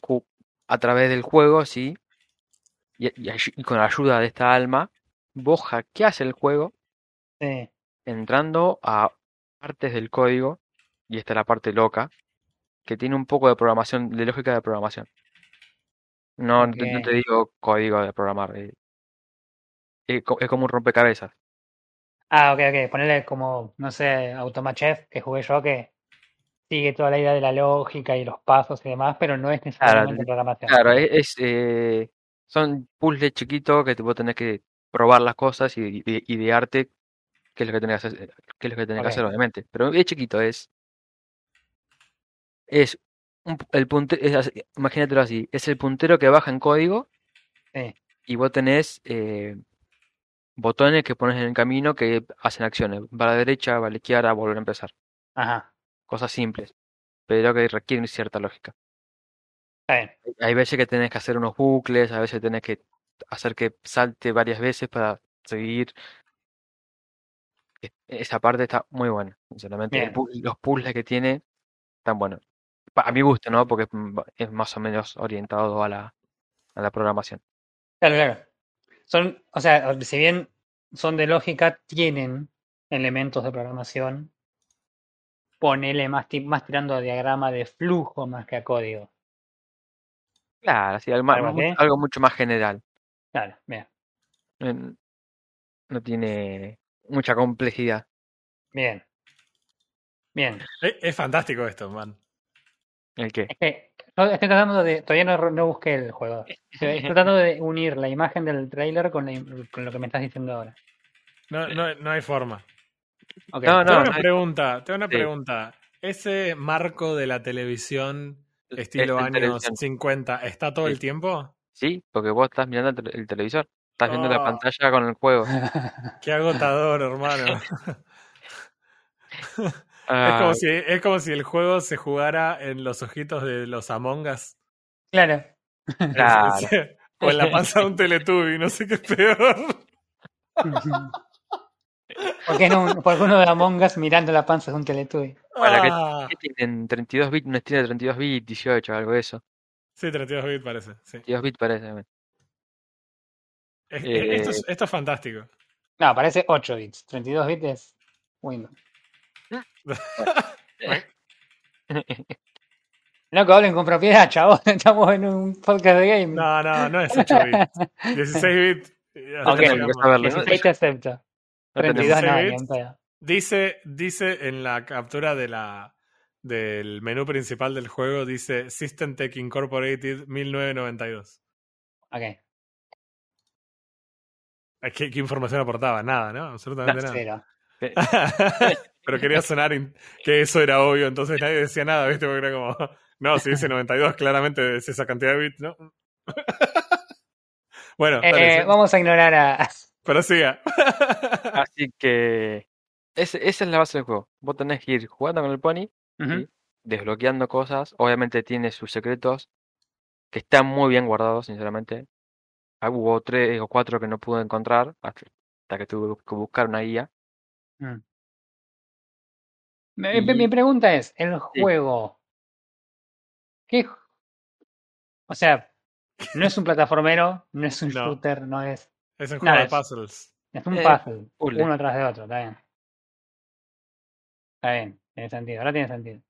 a través del juego, sí, y, y ayu- y con la ayuda de esta alma, vos hackeás el juego Sí, entrando a partes del código, y esta es la parte loca, que tiene un poco de programación, de lógica de programación. No, no te- no te Ok. digo código de programar, eh, es co- es como un rompecabezas. Ah, ok, ok. Ponerle como, no sé, Automachef, que jugué yo, que sigue toda la idea de la lógica y los pasos y demás, pero no es necesariamente programación. Claro, es, eh, son puzzles chiquitos que vos tenés que probar las cosas y, y- idearte qué es lo que tenés que hacer, qué es lo que tenés que hacer, obviamente. Pero es chiquito, es, es un el punte, es así, imagínatelo así, es el puntero que baja en código Sí, y vos tenés eh, botones que pones en el camino que hacen acciones. Va a la derecha, va a la izquierda, volver a empezar. ajá, Cosas simples, pero que requieren cierta lógica. bien. Hay veces que tenés que hacer unos bucles, a veces tenés que hacer que salte varias veces para seguir. E- Esa parte está muy buena, sinceramente. Bien. los puzzles que tiene están buenos. A mi gusto, ¿no? Porque es más o menos orientado a la, a la programación. Claro, claro. Son, o sea, si bien son de lógica, tienen elementos de programación. Ponele más, más tirando a diagrama de flujo más que a código. Claro, sí, algo, Algo mucho más general. Claro, bien, En- No tiene mucha complejidad. bien. Bien. Es, es fantástico esto, man. ¿El qué? Es que estoy tratando de. Todavía no, no busqué el juego. Estoy tratando de unir la imagen del trailer con, la con lo que me estás diciendo ahora. No, no, no hay forma. Ok. No, tengo no, una pregunta, tengo una Sí. pregunta. Ese marco de la televisión estilo Es años televisión. 50, ¿está todo el tiempo? Sí, porque vos estás mirando el televisor. Estás viendo la Ah. pantalla con el juego. <laughs> Qué agotador, hermano. <laughs> Es Ah, como, si, es como si el juego se jugara en los ojitos de los Among Us. Claro. <laughs> claro. o en la panza de un Teletubby, no sé qué es peor. Porque, no, porque uno de Among Us mirando la panza de un Teletubby. Bueno, que- Ah, ¿Qué tienen? 32 bits, un estilo de 32 bits, 18, algo de eso. sí, 32 bits parece. Sí. 32 bits parece. <laughs> Es- Eh, esto, es, esto es fantástico. No, parece 8 bits. 32 bits es Windows. <laughs> No que hablen con propiedad, chavos. <laughs> Estamos en un podcast de gaming. No, no, no es 8 bits. 16 bits. Ok. 16 te acepto. No 32 tenemos no. Dice, dice en la captura de la del menú principal del juego, dice System Tech Incorporated 1992. Ok. ¿Qué, qué información aportaba? Nada, ¿no? Absolutamente nada. Cero. <laughs> Pero quería sonar que eso era obvio, entonces nadie decía nada, ¿viste? Porque era como, no, si dice 92, claramente es esa cantidad de bits, ¿no? <laughs> bueno, dale, Eh, sí, vamos a ignorar a. <laughs> pero siga. Así que ese- esa es la base del juego. Vos tenés que ir jugando con el pony, desbloqueando cosas. Obviamente tiene sus secretos que están muy bien guardados, sinceramente. Ah, Hubo tres o cuatro que no pude encontrar hasta que tuve que buscar una guía. Mm. Mi, mi- Y- mi pregunta es, el juego, ¿qué? O sea, no es un plataformero, no es un <laughs> No. shooter, no es, Es un juego de es- puzzles. es un Eh, puzzle, uno tras de otro, está bien. Está bien, tiene sentido, ahora tiene sentido. Yo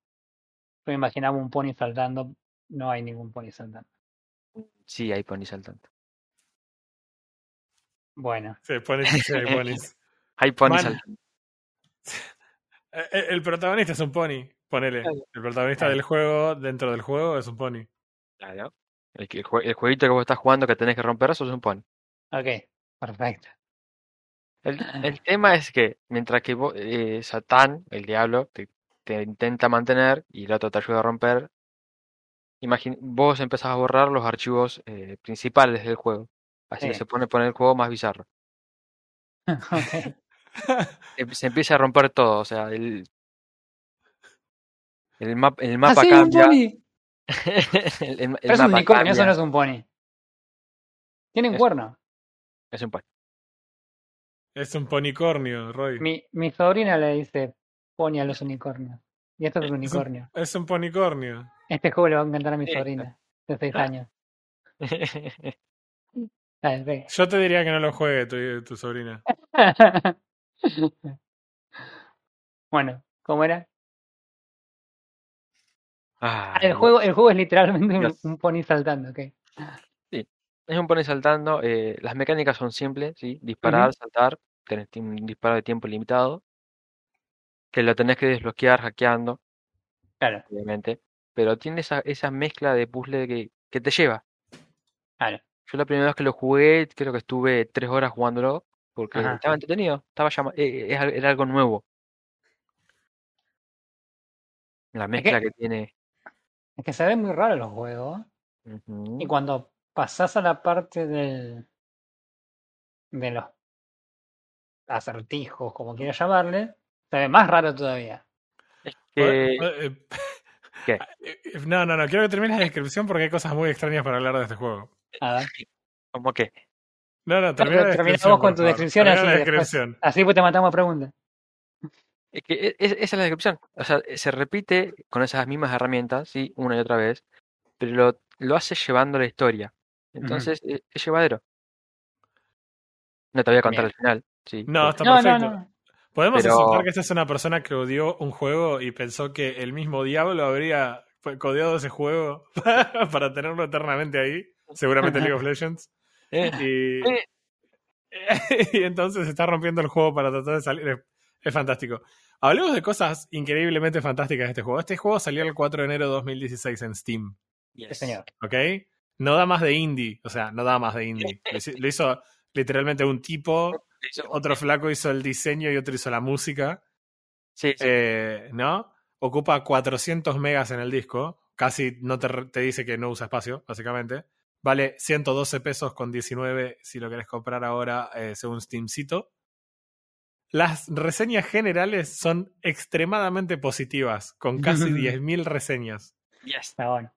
me imaginaba un pony saltando, no hay ningún pony saltando. Sí, hay pony saltando. Bueno, Sí, ponis, sí, hay ponis. <laughs> Hay Man. <laughs> eh, El protagonista es un pony, ponele. El protagonista Claro. del juego, dentro del juego, es un pony. Claro. El, jueguito que vos estás jugando que tenés que romper, eso es un pony. ok, perfecto. El, el tema es que mientras que vos, eh, Satán, el diablo, te, te intenta mantener y el otro te ayuda a romper, vos empezás a borrar los archivos eh, principales del juego. Así que se pone poner el juego más bizarro. <laughs> Se empieza a romper todo, o sea, el, el, map- el Ah, mapa cambia. pony. <laughs> el, el- el Pero es un unicornio, eso no es un pony. Tiene un Es- cuerno. Es un pony. Es un ponicornio, Roy. Mi, mi sobrina le dice pony a los unicornios. Y esto es un Es un- unicornio. Es un ponicornio. Este juego le va a encantar a mi sobrina de 6 años. <laughs> Ve. Yo te diría que no lo juegue tu, tu sobrina. <laughs> bueno, ¿cómo era? Ah, Ah, el juego, el juego es literalmente un, pony saltando, ok. Es un pony saltando. eh, las mecánicas son simples, ¿sí? Disparar, saltar. Tenés un disparo de tiempo limitado. Que lo tenés que desbloquear hackeando, Claro, obviamente. Pero tiene esa, esa mezcla de puzzle que, que te lleva. claro. Yo la primera vez que lo jugué, creo que estuve tres horas jugándolo. Porque Ajá. estaba entretenido. Estaba llama- eh, es era algo nuevo. La mezcla que tiene. Es que se ven muy raros los juegos. Y cuando pasás a la parte del de los acertijos, como quieras llamarle, se ve más raro todavía. Que- Eh, <laughs> ¿Qué? eh, No, no, no. Quiero que termines la descripción porque hay cosas muy extrañas para hablar de este juego. A ver. ¿Cómo que? No, no, termina la termina descripción. vos con tu favor. descripción, así la después- descripción. Así pues te matamos a preguntas. Es que e- es- esa es la descripción. O sea, se repite con esas mismas herramientas, sí, una y otra vez, pero lo, lo hace llevando la historia. Entonces, e- es llevadero. No te voy a contar Bien. el final, sí. No, está No, no, perfecto. no. Podemos Pero- aceptar que esta es una persona que odió un juego y pensó que el mismo diablo habría codeado ese juego <laughs> para tenerlo eternamente ahí. Seguramente League of Legends. Eh, Y, Eh. <laughs> y entonces está rompiendo el juego para tratar de salir. Es, es fantástico. Hablemos de cosas increíblemente fantásticas de este juego. Este juego salió el 4 de enero de 2016 en Steam. Sí, señor. ¿Ok? No da más de indie. O sea, no da más de indie. <laughs> Lo hizo- lo hizo literalmente un tipo, otro flaco hizo el diseño y otro hizo la música. Sí, sí. Eh, ¿No? Ocupa 400 megas en el disco. Casi no te, te dice que no usa espacio, básicamente. Vale 112 pesos con 19 si lo querés comprar ahora eh, según Steamcito. Las reseñas generales son extremadamente positivas, con casi <laughs> 10.000 reseñas. Yes. Está bueno.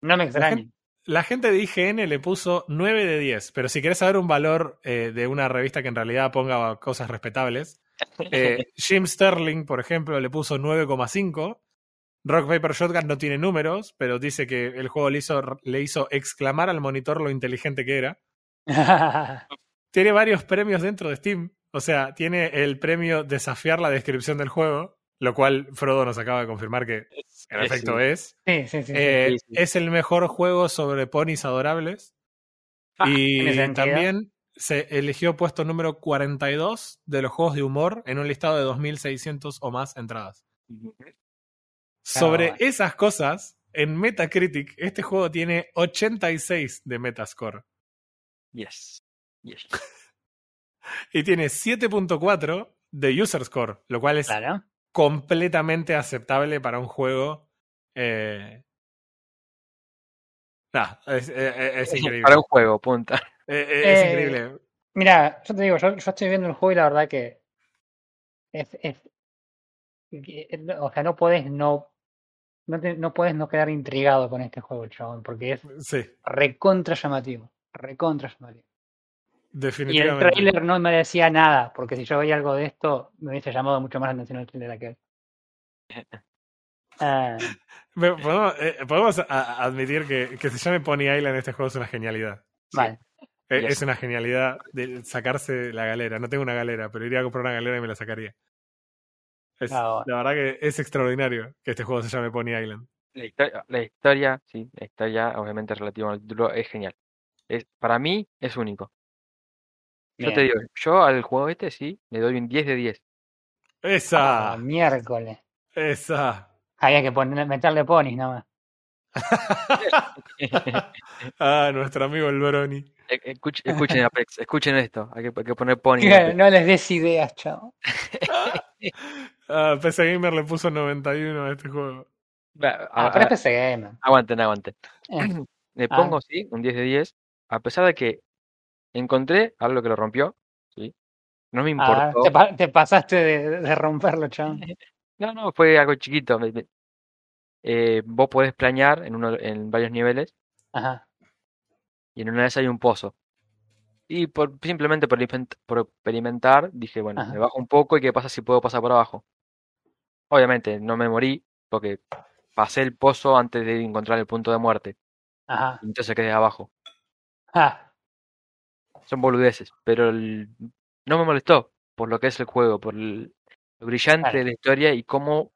No me extraña. La gente de IGN le puso 9 de 10, pero si querés saber un valor eh, de una revista que en realidad ponga cosas respetables, <laughs> eh, Jim Sterling, por ejemplo, le puso 9,5. Rock Paper Shotgun no tiene números, pero dice que el juego le hizo, le hizo exclamar al monitor lo inteligente que era. <laughs> Tiene varios premios dentro de Steam. O sea, tiene el premio desafiar la descripción del juego, lo cual Frodo nos acaba de confirmar que en efecto es. sí, sí, sí. Eh, sí, sí. Es el mejor juego sobre ponis adorables. Ah, y también se eligió puesto número 42 de los juegos de humor en un listado de 2.600 o más entradas. Sobre bueno. esas cosas, en Metacritic, este juego tiene 86 de Metascore Yes. Yes. y tiene 7.4 de User Score, lo cual es Claro. completamente aceptable para un juego. Eh... nah, es, eh, es increíble. Para un juego, punta. <laughs> Eh, eh, es Eh, increíble. Mira, yo te digo, yo, yo estoy viendo el juego y la verdad que es, es que- o sea, no puedes no no, te- no puedes no quedar intrigado con este juego, chabón, porque es Sí, recontra llamativo, recontra llamativo. Y el definitivamente. trailer no me decía nada, porque si yo veía algo de esto, me hubiese llamado mucho más la atención el trailer aquel. Ah, <laughs> Podemos, eh, podemos a- admitir que, que se llame Pony Island este juego es una genialidad. vale. Yes. Es una genialidad de sacarse la galera. No tengo una galera, pero iría a comprar una galera y me la sacaría. Es- Ah. La verdad que es extraordinario que este juego se llame Pony Island. La historia, la historia, sí, la historia, obviamente relativa al título, es genial. Es, para mí es único. Yo te digo, yo al juego este sí, le doy un 10 de 10. Esa, Ah, miércoles. esa. Había que poner, meterle ponis nada más. <laughs> ah, nuestro amigo el Brony. E- escuch- escuchen <laughs> Apex, escuchen esto, hay que, hay que poner <laughs> Apex. No les des ideas, chavo. Ah, PC Gamer le puso 91 a este juego. Ah, a- pero es PC Gamer. aguanten, aguanten. Eh, <clears throat> Le Ah. pongo, sí, un 10 de 10, a pesar de que encontré algo que lo rompió, ¿sí? No me ah, importó. te, pa- te pasaste de, de romperlo, chavo. <laughs> No, no, fue algo chiquito. Eh, vos podés planear en, uno, en varios niveles Ajá. y en una de esas hay un pozo. Y por, simplemente por, experiment- por experimentar, dije, bueno, Ajá. me bajo un poco y qué pasa si puedo pasar por abajo. Obviamente, no me morí porque pasé el pozo antes de encontrar el punto de muerte. Ajá. Entonces quedé abajo. Ah, Son boludeces, pero el- no me molestó por lo que es el juego, por el- lo brillante de la historia y cómo,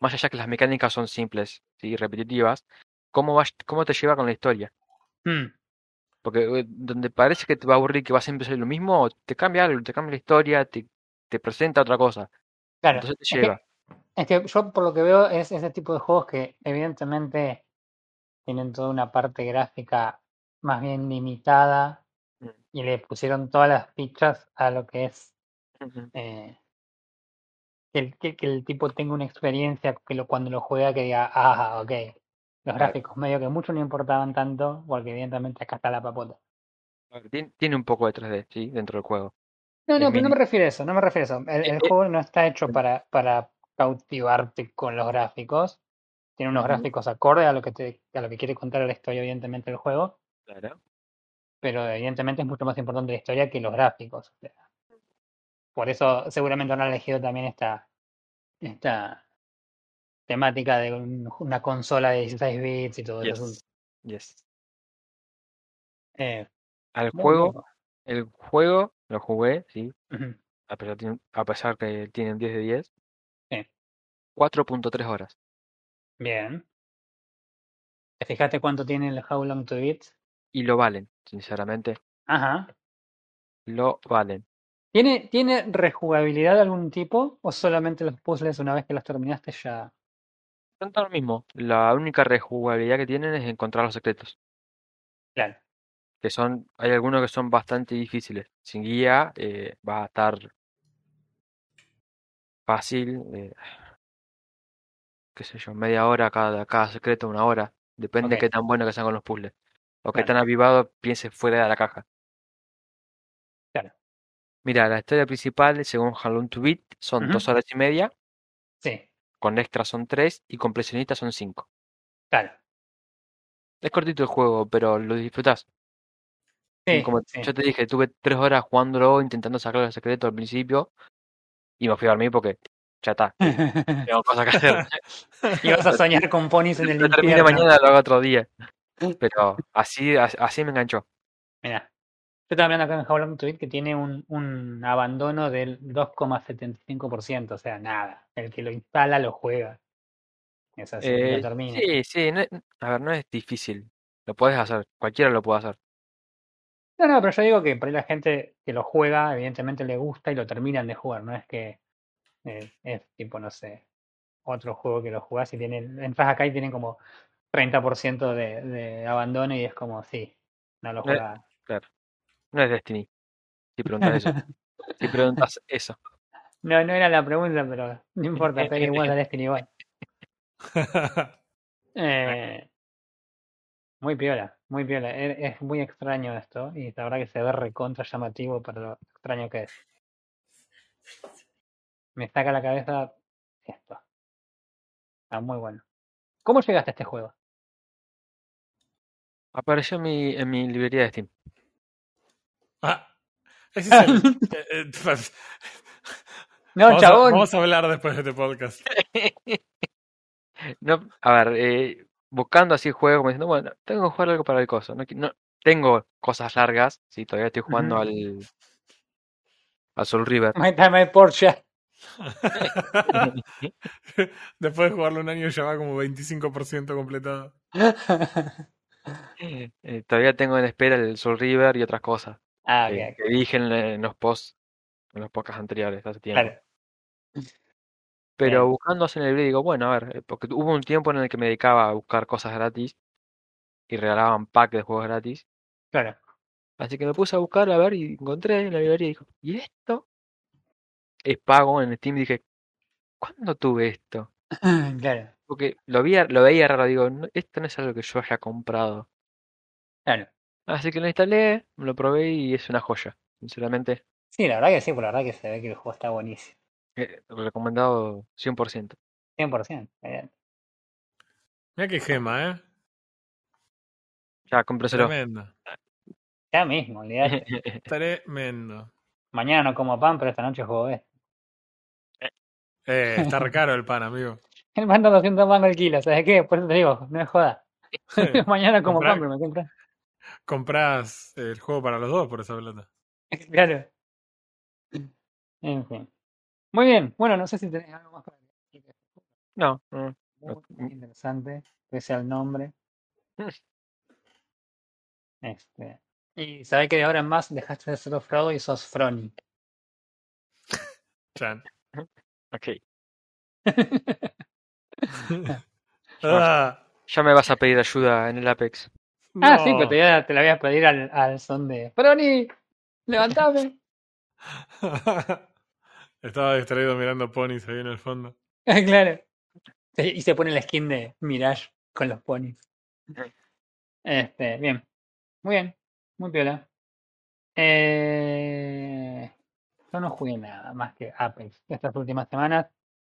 más allá que las mecánicas son simples y repetitivas, cómo, vas, cómo te lleva con la historia. mm, Porque eh, donde parece que te va a aburrir que va a siempre ser lo mismo, te cambia algo, te cambia la historia, te, te presenta otra cosa. claro. Entonces te Es que- lleva. Es que yo por lo que veo es ese tipo de juegos que evidentemente tienen toda una parte gráfica más bien limitada Mm. y le pusieron todas las fichas a lo que es eh, que, el, que, que el tipo tenga una experiencia que lo, cuando lo juega que diga, ah, ok, los gráficos medio que mucho no importaban tanto porque evidentemente acá está la papota. Tiene, tiene un poco de 3D, sí, dentro del juego. No, no, pero no me refiero a eso, no me refiero a eso. El, el Eh, eh. juego no está hecho para, para cautivarte con los gráficos. Tiene unos gráficos acorde a lo que te, a lo que quiere contar la historia, evidentemente, el juego, Claro. pero evidentemente es mucho más importante la historia que los gráficos. por eso seguramente han elegido también esta, esta temática de un- una consola de 16 bits y todo eso. Yes. Yes. Eh, Al juego, el juego lo jugué, sí, a pesar, a pesar que tiene un 10 de 10. Sí. 4.3 horas. Bien. ¿Te fijaste cuánto tiene el How Long to Beat? Y lo valen, sinceramente. Ajá. Lo valen. ¿Tiene, ¿Tiene rejugabilidad de algún tipo o solamente los puzzles una vez que los terminaste ya? Tanto lo mismo. La única rejugabilidad que tienen es encontrar los secretos. Claro. que son, hay algunos que son bastante difíciles. Sin guía eh, va a estar fácil, eh, qué sé yo, media hora cada, cada secreto, una hora. Depende de qué tan bueno que sean con los puzzles. O qué Claro. tan avivado pienses fuera de la caja. Claro. Mira, la historia principal, según Halon to Beat, son dos horas y media, con extras son tres y con presionistas son cinco. claro. Es cortito el juego, pero lo disfrutás. Y Sí, como sí. yo te dije, tuve tres horas jugándolo, intentando sacar el secreto al principio, y me fui a dormir porque ya está, <laughs> tengo cosas que hacer. <laughs> y vas a soñar con ponis en el Lo infierno. mañana, lo hago otro día. Pero así, as- así me enganchó. Mira, yo hablando acá en Howling Tweet que tiene un, un abandono del 2,75%, o sea, nada. El que lo instala lo juega. Es así, Eh, lo termina. sí, sí, no a ver, no es difícil. Lo puedes hacer, cualquiera lo puede hacer. No, no, pero yo digo que por ahí la gente que lo juega, evidentemente le gusta y lo terminan de jugar. No es que eh, es tipo, no sé, otro juego que lo jugás y tienen, entras acá y tienen como 30% de, de abandono y es como, sí, no lo Eh, juega. No es Destiny. Si preguntas eso. <laughs> Si preguntas eso. No, no era la pregunta, pero no importa, pega igual a Destiny igual. <laughs> Eh, muy piola, muy piola. E- Es muy extraño esto y la verdad que se ve recontra llamativo para lo extraño que es. Me saca la cabeza esto. Está muy bueno. ¿Cómo llegaste a este juego? Apareció en mi, en mi librería de Steam. Ah, ese es el- <laughs> eh, eh, No, vamos, a, chabón. vamos a hablar después de este podcast. <laughs> No, a ver, eh, buscando así juegos, como diciendo, bueno, tengo que jugar algo para el coso. No, no- tengo cosas largas, sí, todavía estoy jugando Ujú. al, al Soul River. My time my Porsche. <laughs> Después de jugarlo un año ya va como 25% completado. Eh, todavía tengo en espera el Soul River y otras cosas ah, que, ok. que dije en, en los posts, en los podcasts anteriores, hace tiempo. Claro. Pero Bien. buscando en el digo, bueno, a ver, eh, porque hubo un tiempo en el que me dedicaba a buscar cosas gratis y regalaban packs de juegos gratis. Claro. Así que me puse a buscar, a ver, y encontré en la librería y dijo, ¿y esto? Es pago en Steam. Dije, ¿cuándo tuve esto? <clears throat> Claro. Porque lo, vi, lo veía raro, digo, "No, esto no es algo que yo haya comprado. Claro. Así que lo instalé, lo probé y es una joya. Sinceramente, Sí, la verdad que sí, por la verdad que se ve que el juego está buenísimo. eh, recomendado 100%. 100%. eh, Mira qué gema, ¿eh? Ya, cómpreselo. Tremendo. Ya mismo, olvidate. <laughs> Tremendo. Mañana no como pan, pero esta noche juego esto. Eh, está re caro el pan, amigo. <laughs> El pan está 200 mangos el kilo, ¿sabes qué? Por eso te digo, no es joda. <laughs> Mañana como pan, pero me compras. Comprás el juego para los dos por esa plata. <laughs> Claro. En fin. Muy bien. Bueno, no sé si tenés algo más para decir. No, no. Muy, muy interesante, pese al nombre. <laughs> Este. Y sabés que de ahora en más dejaste de ser Frodo y sos Froni. <laughs> Chan. Ok. Ah, Ya me vas a pedir ayuda en el Apex. Ah, sí, pero te, te la voy a pedir al, al son de Froni, levantame. <laughs> Estaba distraído mirando ponis ahí en el fondo. <laughs> claro. Y se pone la skin de Mirage con los ponis. Este, bien. Muy bien. Muy piola. Eh, yo no jugué nada más que Apex estas últimas semanas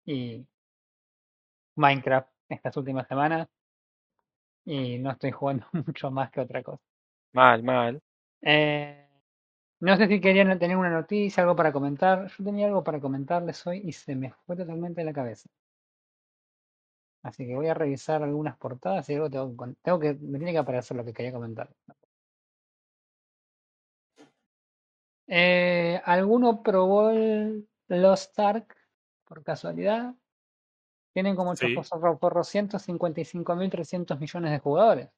y Minecraft estas últimas semanas. Y no estoy jugando <laughs> mucho más que otra cosa. Mal, mal. Eh, no sé si querían tener una noticia, algo para comentar. Yo tenía algo para comentarles hoy y se me fue totalmente de la cabeza. Así que voy a revisar algunas portadas y luego tengo, tengo que, me tiene que aparecer lo que quería comentar. Eh, ¿Alguno probó el Lost Ark por casualidad? Tienen como Sí. 155.300 millones de jugadores.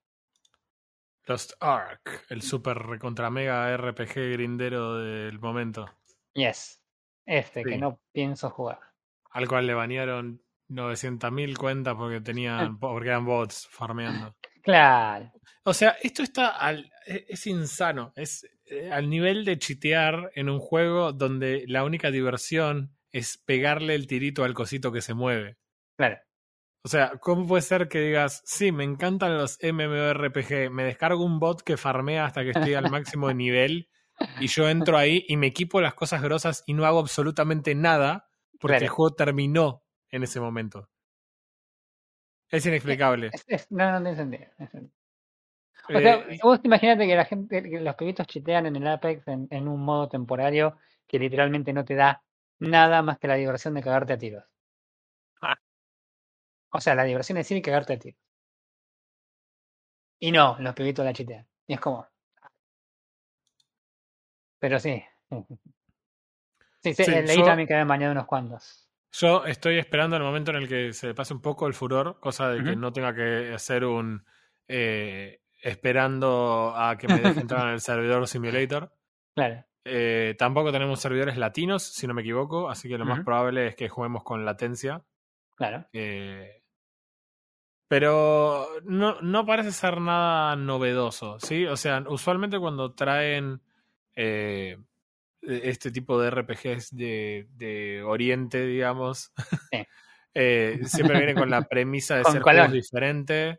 Lost Ark, el super recontra mega RPG grindero del momento. Yes. Este que no pienso jugar. Al cual le banearon 900.000 cuentas porque tenían <laughs> porque eran bots farmeando. Claro. O sea, esto está al, e- es insano. Es eh, al nivel de chitear en un juego donde la única diversión es pegarle el tirito al cosito que se mueve. Claro. O sea, ¿cómo puede ser que digas, sí, me encantan los MMORPG, me descargo un bot que farmea hasta que estoy al <laughs> máximo de nivel y yo entro ahí y me equipo las cosas grosas y no hago absolutamente nada porque Claro. el juego terminó en ese momento? Es inexplicable. Es- es- no, no tiene sentido. no sentido. O sea, Eh, vos imagínate que la gente, que los pibitos chitean en el Apex en, en un modo temporario que literalmente no te da nada más que la diversión de cagarte a tiros. Ah. O sea, la diversión es ir y cagarte a tiros. Y no, los pibitos la chitean. Y es como. Pero sí. <laughs> Sí, sí, Sí, leí yo- también que habían bañado unos cuantos. Yo estoy esperando el momento en el que se pase un poco el furor, cosa de que no tenga que hacer un eh, esperando a que me deje entrar en el servidor simulator. Claro. Eh, tampoco tenemos servidores latinos, si no me equivoco, así que lo más probable es que juguemos con latencia. Claro. Eh, pero no, no parece ser nada novedoso, ¿sí? O sea, usualmente cuando traen eh, este tipo de RPGs de, de Oriente, digamos, Sí. <laughs> eh, siempre vienen con la premisa de ser juegos diferentes,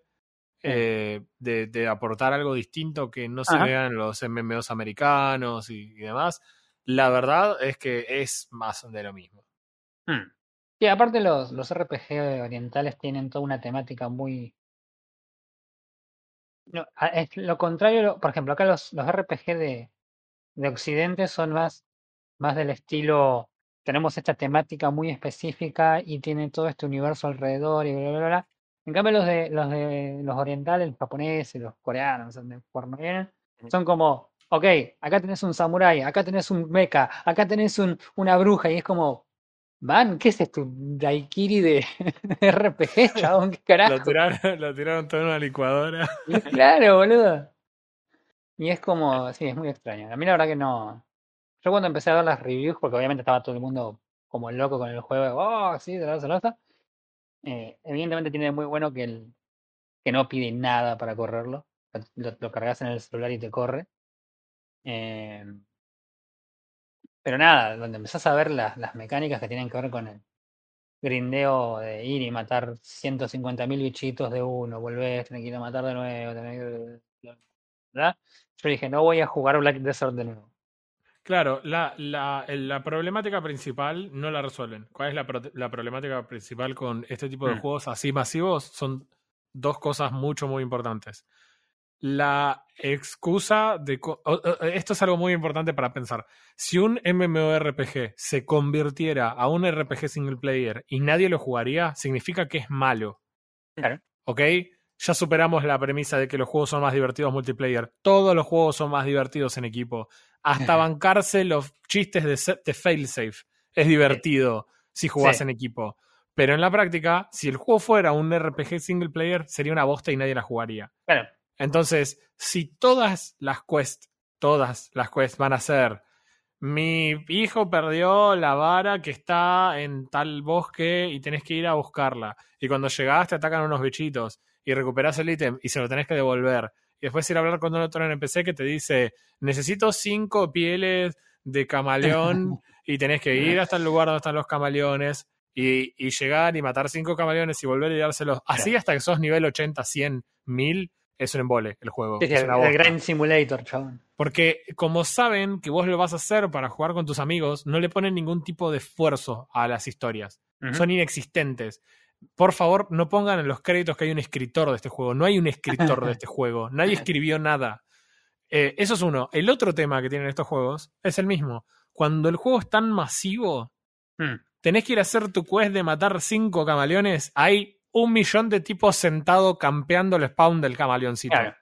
eh, de, de aportar algo distinto que no se Ajá. vea en los MMOs americanos y, y demás. La verdad es que es más de lo mismo. Mm. Sí, aparte los, los RPG orientales tienen toda una temática muy... No, es lo contrario, lo- por ejemplo, acá los, los RPG de, de Occidente son más, más del estilo, tenemos esta temática muy específica y tienen todo este universo alrededor y bla, bla, bla, bla. En cambio los de los de los orientales, los japoneses, los coreanos, donde cuerno vienen, son como, ok, acá tenés un samurái, acá tenés un mecha, acá tenés un, una bruja y es como, Man, ¿qué es esto? ¿Un Daikiri de, de RPG, chabón? ¿Qué Lo carajo? tiraron, lo tiraron todo en una licuadora. Y Claro, boludo. Y es como, sí, es muy extraño. A mí la verdad que no. Yo cuando empecé a ver las reviews, porque obviamente estaba todo el mundo como loco con el juego, oh, sí, de la. Eh, evidentemente tiene muy bueno que el que no pide nada para correrlo. Lo, lo cargas en el celular y te corre. Eh, pero nada, donde empezás a ver las, las mecánicas que tienen que ver con el grindeo de ir y matar 150.000 bichitos de uno, volvés, tenés que ir a matar de nuevo, tenés que... ¿verdad? Yo dije, no voy a jugar Black Desert de nuevo. Claro, la, la, la problemática principal no la resuelven. ¿Cuál es la, pro- la problemática principal con este tipo de Mm. juegos así masivos? Son dos cosas mucho, muy importantes. La excusa de... Esto es algo muy importante para pensar. Si un MMORPG se convirtiera a un RPG single player y nadie lo jugaría, significa que es malo. Claro. ¿Ok? Ya superamos la premisa de que los juegos son más divertidos multiplayer. Todos los juegos son más divertidos en equipo. Hasta <laughs> bancarse los chistes de, de failsafe es divertido si jugás Sí. en equipo. Pero en la práctica, si el juego fuera un RPG single player, sería una bosta y nadie la jugaría. Claro, Entonces, si todas las quests, todas las quests van a ser mi hijo perdió la vara que está en tal bosque y tenés que ir a buscarla. Y cuando llegás te atacan unos bichitos y recuperás el ítem y se lo tenés que devolver. Y después ir a hablar con un otro NPC que te dice, necesito cinco pieles de camaleón <laughs> y tenés que ir hasta el lugar donde están los camaleones y, y llegar y matar cinco camaleones y volver y dárselos. Así hasta que sos nivel 80, 100, 1000, es un embole el juego. Sí, sí, es el, una el. Grind Simulator, chabón. Porque como saben que vos lo vas a hacer para jugar con tus amigos, no le ponen ningún tipo de esfuerzo a las historias. Son inexistentes. Por favor, no pongan en los créditos que hay un escritor de este juego. No hay un escritor de este <laughs> juego. Nadie escribió nada. Eh, eso es uno. El otro tema que tienen estos juegos es el mismo. Cuando el juego es tan masivo, Mm. tenés que ir a hacer tu quest de matar cinco camaleones. Hay un millón de tipos sentados campeando el spawn del camaleoncito. Claro.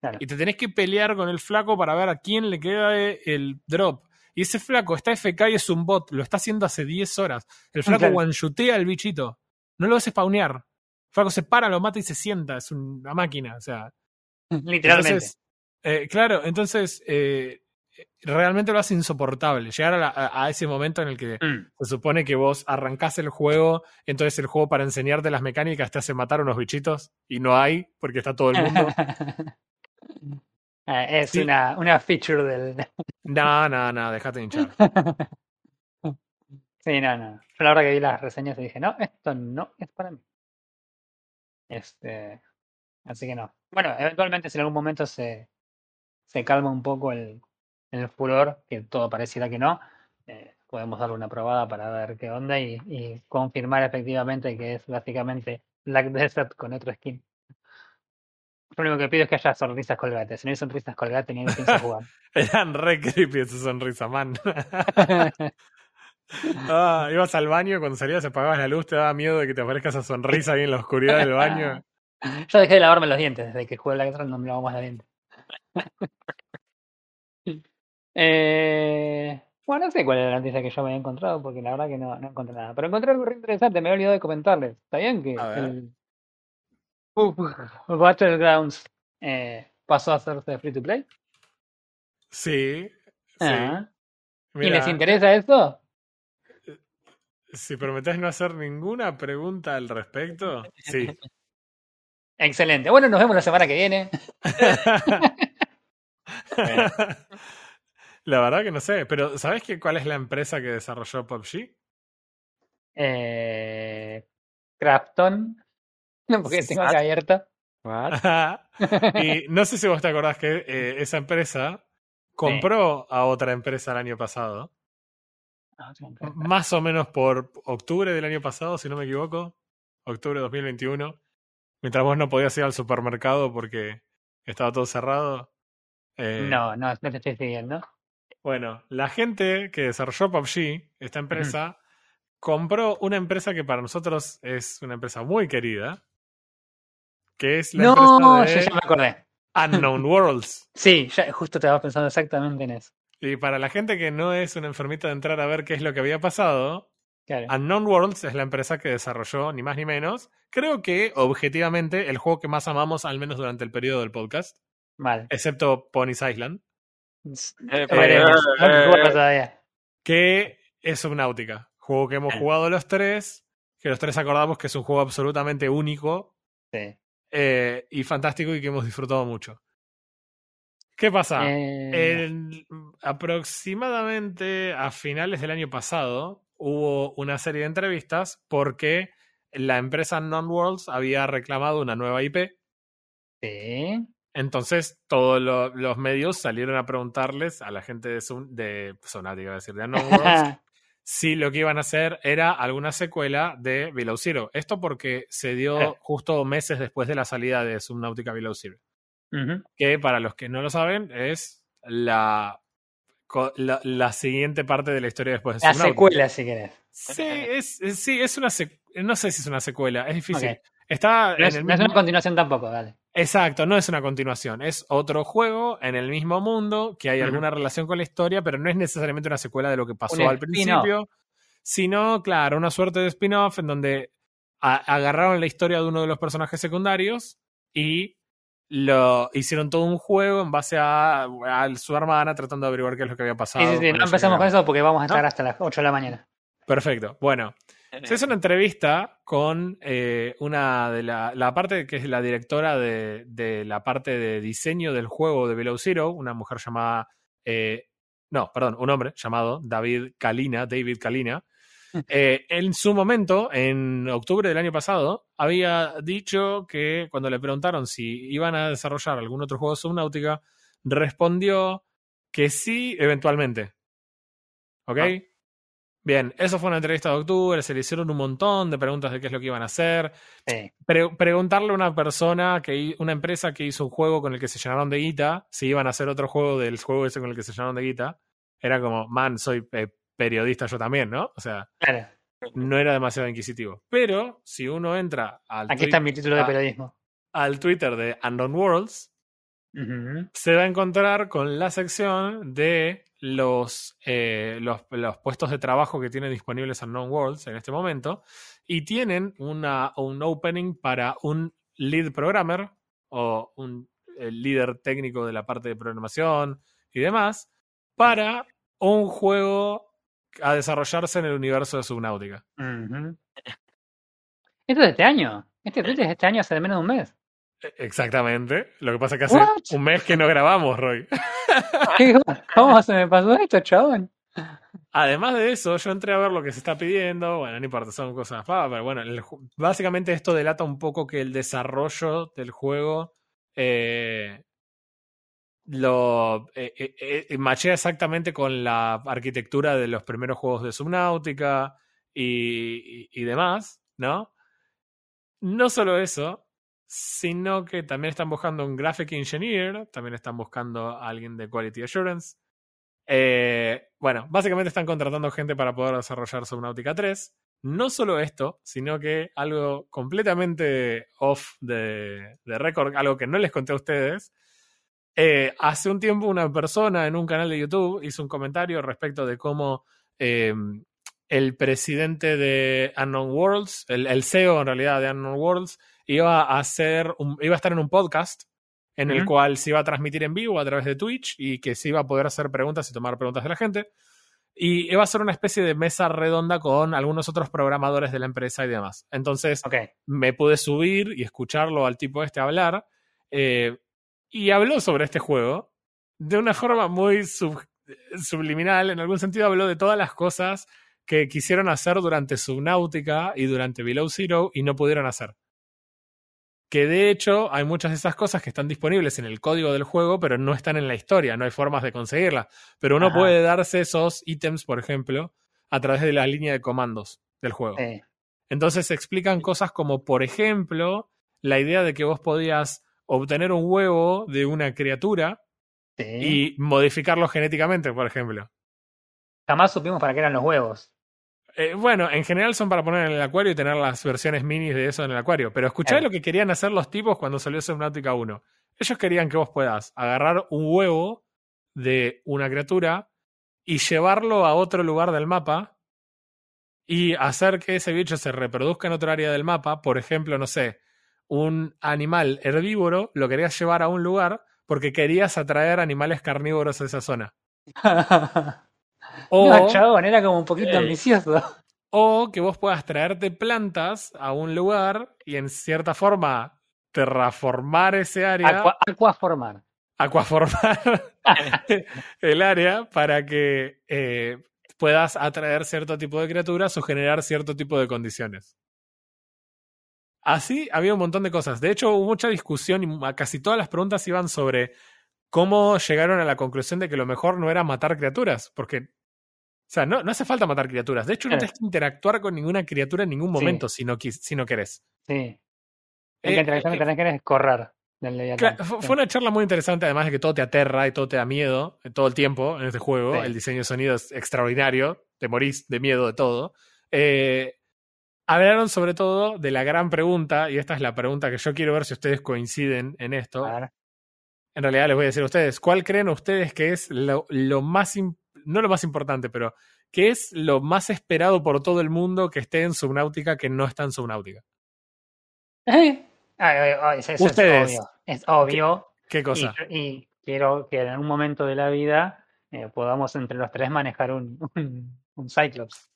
Claro. Y te tenés que pelear con el flaco para ver a quién le queda el drop. Y ese flaco está FK y es un bot. Lo está haciendo hace 10 horas. El flaco Claro. one-shootea al bichito. No lo hace spawnear. El flaco se para, lo mata y se sienta. Es una máquina. O sea. <laughs> Literalmente. Entonces, eh, claro, entonces eh, realmente lo hace insoportable. Llegar a, la- a- a ese momento en el que Mm. se supone que vos arrancás el juego, entonces el juego para enseñarte las mecánicas te hace matar unos bichitos y no hay porque está todo el mundo. <laughs> Eh, es Sí. una, una feature del. <laughs> No, no, no, déjate hinchar. sí, no, no. Yo la verdad que vi las reseñas y dije, no, esto no es para mí. Este. Así que no. Bueno, eventualmente si en algún momento se, se calma un poco el, el furor, que todo pareciera que no, eh, podemos darle una probada para ver qué onda y, y confirmar efectivamente que es básicamente Black <laughs> Desert con otro skin. Lo único que pido es que haya sonrisas colgates. Si no hay sonrisas colgates, ni pienso jugar. <laughs> Eran re creepy esa sonrisa, man. <laughs> Ah, ibas al baño, cuando salías apagabas la luz, te daba miedo de que te aparezca esa sonrisa ahí en la oscuridad del baño. Yo dejé de lavarme los dientes desde que jugué Black Desert, no me lavo más los dientes. Eh, bueno, no sé cuál era la noticia que yo me había encontrado, porque la verdad que no, no encontré nada. Pero encontré algo re interesante, me había olvidado de comentarles. ¿Está bien que el Battlegrounds eh, pasó a hacerse free to play? Sí, sí. Ah, ¿Y les interesa esto? si prometés no hacer ninguna pregunta al respecto, sí. <laughs> Excelente. Bueno, nos vemos la semana que viene. <laughs> <laughs> La verdad que no sé, pero ¿sabes qué, cuál es la empresa que desarrolló PUBG? Eh, Crafton. <laughs> No, porque tengo acá abierto. What? <laughs> y no sé si vos te acordás que eh, esa empresa compró a otra empresa el año pasado, más o menos por octubre del año pasado, si no me equivoco, octubre de 2021, mientras vos no podías ir al supermercado porque estaba todo cerrado. eh, No, no, no te estoy siguiendo. Bueno, la gente que desarrolló PUBG, esta empresa, compró una empresa que para nosotros es una empresa muy querida, que es la No, empresa yo de ya me acordé. Unknown Worlds. <laughs> Sí, ya justo estaba pensando exactamente en eso. Y para la gente que no es una enfermita de entrar a ver qué es lo que había pasado, Claro. Unknown Worlds es la empresa que desarrolló, ni más ni menos, creo que objetivamente el juego que más amamos, al menos durante el periodo del podcast, Mal. excepto Pony's Island, <laughs> Eh, Veremos. Eh, todavía. que es Subnautica. Juego que hemos jugado los tres, que los tres acordamos que es un juego absolutamente único Sí. eh, y fantástico y que hemos disfrutado mucho. ¿Qué pasa? Eh, El- aproximadamente a finales del año pasado hubo una serie de entrevistas porque la empresa Non-Worlds había reclamado una nueva IP. sí. Entonces todos lo- los medios salieron a preguntarles a la gente de, Sun- de Sonatic, iba a decir, de Unknown Worlds, si lo que iban a hacer era alguna secuela de Below Zero. Esto porque se dio Eh. justo meses después de la salida de Subnautica Below Zero que para los que no lo saben es la, la, la siguiente parte de la historia después de La Subnautica. secuela, si querés. Sí, es, es- sí, es una sec- no sé si es una secuela, es difícil. Está No en es, no una continuación tampoco, dale. Exacto, no es una continuación, es otro juego en el mismo mundo que hay alguna relación con la historia, pero no es necesariamente una secuela de lo que pasó Un al principio, sino, claro, una suerte de spin-off en donde agarraron la historia de uno de los personajes secundarios y lo hicieron todo un juego en base a, a su hermana tratando de averiguar qué es lo que había pasado. Sí, sí, sí. No que con eso porque vamos a estar ¿No? hasta las 8 de la mañana. Perfecto. Bueno, se hizo una entrevista con eh, una de la, la parte que es la directora de, de la parte de diseño del juego de Below Zero, una mujer llamada, eh, no, perdón, un hombre llamado David Kalina, David Kalina. <laughs> Eh, en su momento, en octubre del año pasado, había dicho que cuando le preguntaron si iban a desarrollar algún otro juego de Subnautica, respondió que sí, eventualmente. ¿Ok? Ah. Bien, eso fue una entrevista de octubre, se le hicieron un montón de preguntas de qué es lo que iban a hacer. Sí. Pre- preguntarle a una persona, que una empresa que hizo un juego con el que se llenaron de guita, si iban a hacer otro juego del juego ese con el que se llenaron de guita, era como, man, soy eh, periodista yo también, ¿no? O sea, Claro. no era demasiado inquisitivo. Pero si uno entra al, Aquí está mi título de periodismo. al Twitter de Unknown Worlds, Se va a encontrar con la sección de los, eh, los, los puestos de trabajo que tienen disponibles Unknown Worlds en este momento y tienen una, un opening para un lead programmer o un el líder técnico de la parte de programación y demás para un juego a desarrollarse en el universo de Subnautica. Esto es de este año. Este es de este año hace menos de un mes. E- Exactamente. Lo que pasa es que hace What? un mes que no grabamos, Roy. <laughs> ¿Cómo se me pasó esto, chabón? Además de eso, yo entré a ver lo que se está pidiendo. Bueno, no importa, son cosas pavas, pero bueno, el básicamente esto delata un poco que el desarrollo del juego eh, lo eh, eh, eh, machea exactamente con la arquitectura de los primeros juegos de Subnautica y, y- y demás, ¿no? No solo eso, sino que también están buscando un graphic engineer, también están buscando a alguien de quality assurance. Eh, bueno, básicamente están contratando gente para poder desarrollar Subnautica 3. No solo esto, sino que algo completamente off de, de récord, algo que no les conté a ustedes. Eh, hace un tiempo una persona en un canal de YouTube hizo un comentario respecto de cómo eh, el presidente de Unknown Worlds, el CEO en realidad de Unknown Worlds, iba a hacer un- iba a estar en un podcast en el cual se iba a transmitir en vivo a través de Twitch y que se iba a poder hacer preguntas y tomar preguntas de la gente. Y iba a ser una especie de mesa redonda con algunos otros programadores de la empresa y demás. Entonces me pude subir y escucharlo al tipo este hablar. eh, y habló sobre este juego de una forma muy sub- subliminal. En algún sentido habló de todas las cosas que quisieron hacer durante Subnautica y durante Below Zero y no pudieron hacer. Que de hecho hay muchas de esas cosas que están disponibles en el código del juego, pero no están en la historia, no hay formas de conseguirlas. Pero uno Ajá. puede darse esos ítems, por ejemplo, a través de la línea de comandos del juego. Sí. Entonces se explican cosas como, por ejemplo, la idea de que vos podías obtener un huevo de una criatura sí. y modificarlo genéticamente, por ejemplo. Jamás supimos para qué eran los huevos. Eh, bueno, en general son para poner en el acuario y tener las versiones minis de eso en el acuario. Pero escuchá Claro. lo que querían hacer los tipos cuando salió Subnautica 1. Ellos querían que vos puedas agarrar un huevo de una criatura y llevarlo a otro lugar del mapa y hacer que ese bicho se reproduzca en otro área del mapa. Por ejemplo, no sé, un animal herbívoro lo querías llevar a un lugar porque querías atraer animales carnívoros a esa zona. <laughs> O, No, chabón, era como un poquito Ey. ambicioso. o que vos puedas traerte plantas a un lugar y en cierta forma terraformar ese área, Aqua- aquaformar. acuaformar <laughs> el área para que eh, puedas atraer cierto tipo de criaturas o generar cierto tipo de condiciones. Así había un montón de cosas. De hecho, hubo mucha discusión y casi todas las preguntas iban sobre cómo llegaron a la conclusión de que lo mejor no era matar criaturas, porque, o sea, no, no hace falta matar criaturas. De hecho, no Claro. tienes que interactuar con ninguna criatura en ningún Sí. momento si, no, si no querés. Sí. Eh, La interacción eh, que tenés que correr. Claro, fue una charla muy interesante, además de que todo te aterra y todo te da miedo eh, todo el tiempo en este juego. Sí. El diseño de sonido es extraordinario, te morís de miedo de todo. Eh, hablaron sobre todo de la gran pregunta, y esta es la pregunta que yo quiero ver si ustedes coinciden en esto. En realidad les voy a decir a ustedes, ¿cuál creen ustedes que es lo, lo más, im- no lo más importante, pero qué es lo más esperado por todo el mundo que esté en Subnautica que no está en eso Ustedes. Es obvio. Es obvio. ¿Qué cosa? y quiero que en algún momento de la vida eh, podamos entre los tres manejar un, <laughs> un, un Cyclops.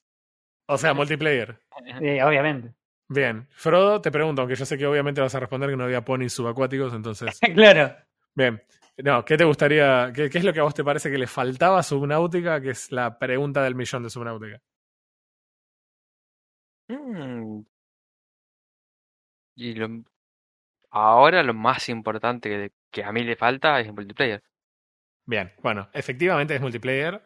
O sea, multiplayer. Sí, obviamente. Bien. Frodo, te pregunto, aunque yo sé que obviamente vas a responder que no había ponis subacuáticos, entonces. <laughs> claro. Bien. No, ¿qué te gustaría? Qué, qué es lo que a vos te parece que le faltaba a Subnautica? Que es la pregunta del millón de Subnautica. Mm. Y lo, ahora lo más importante que, que a mí le falta es el multiplayer. Bien, bueno, efectivamente es multiplayer.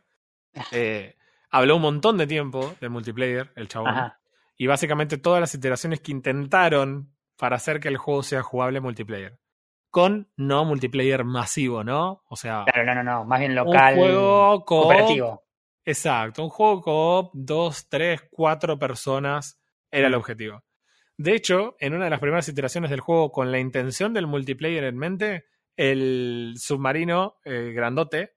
Eh, habló un montón de tiempo del multiplayer, el chabón. Ajá. Y básicamente todas las iteraciones que intentaron para hacer que el juego sea jugable multiplayer. Con no multiplayer masivo, ¿no? O sea, Claro, no, no, no. Más bien local. un juego co cooperativo. Exacto, un juego co-op, dos, tres, cuatro personas era el Mm. objetivo. De hecho, en una de las primeras iteraciones del juego, con la intención del multiplayer en mente, el submarino eh, grandote,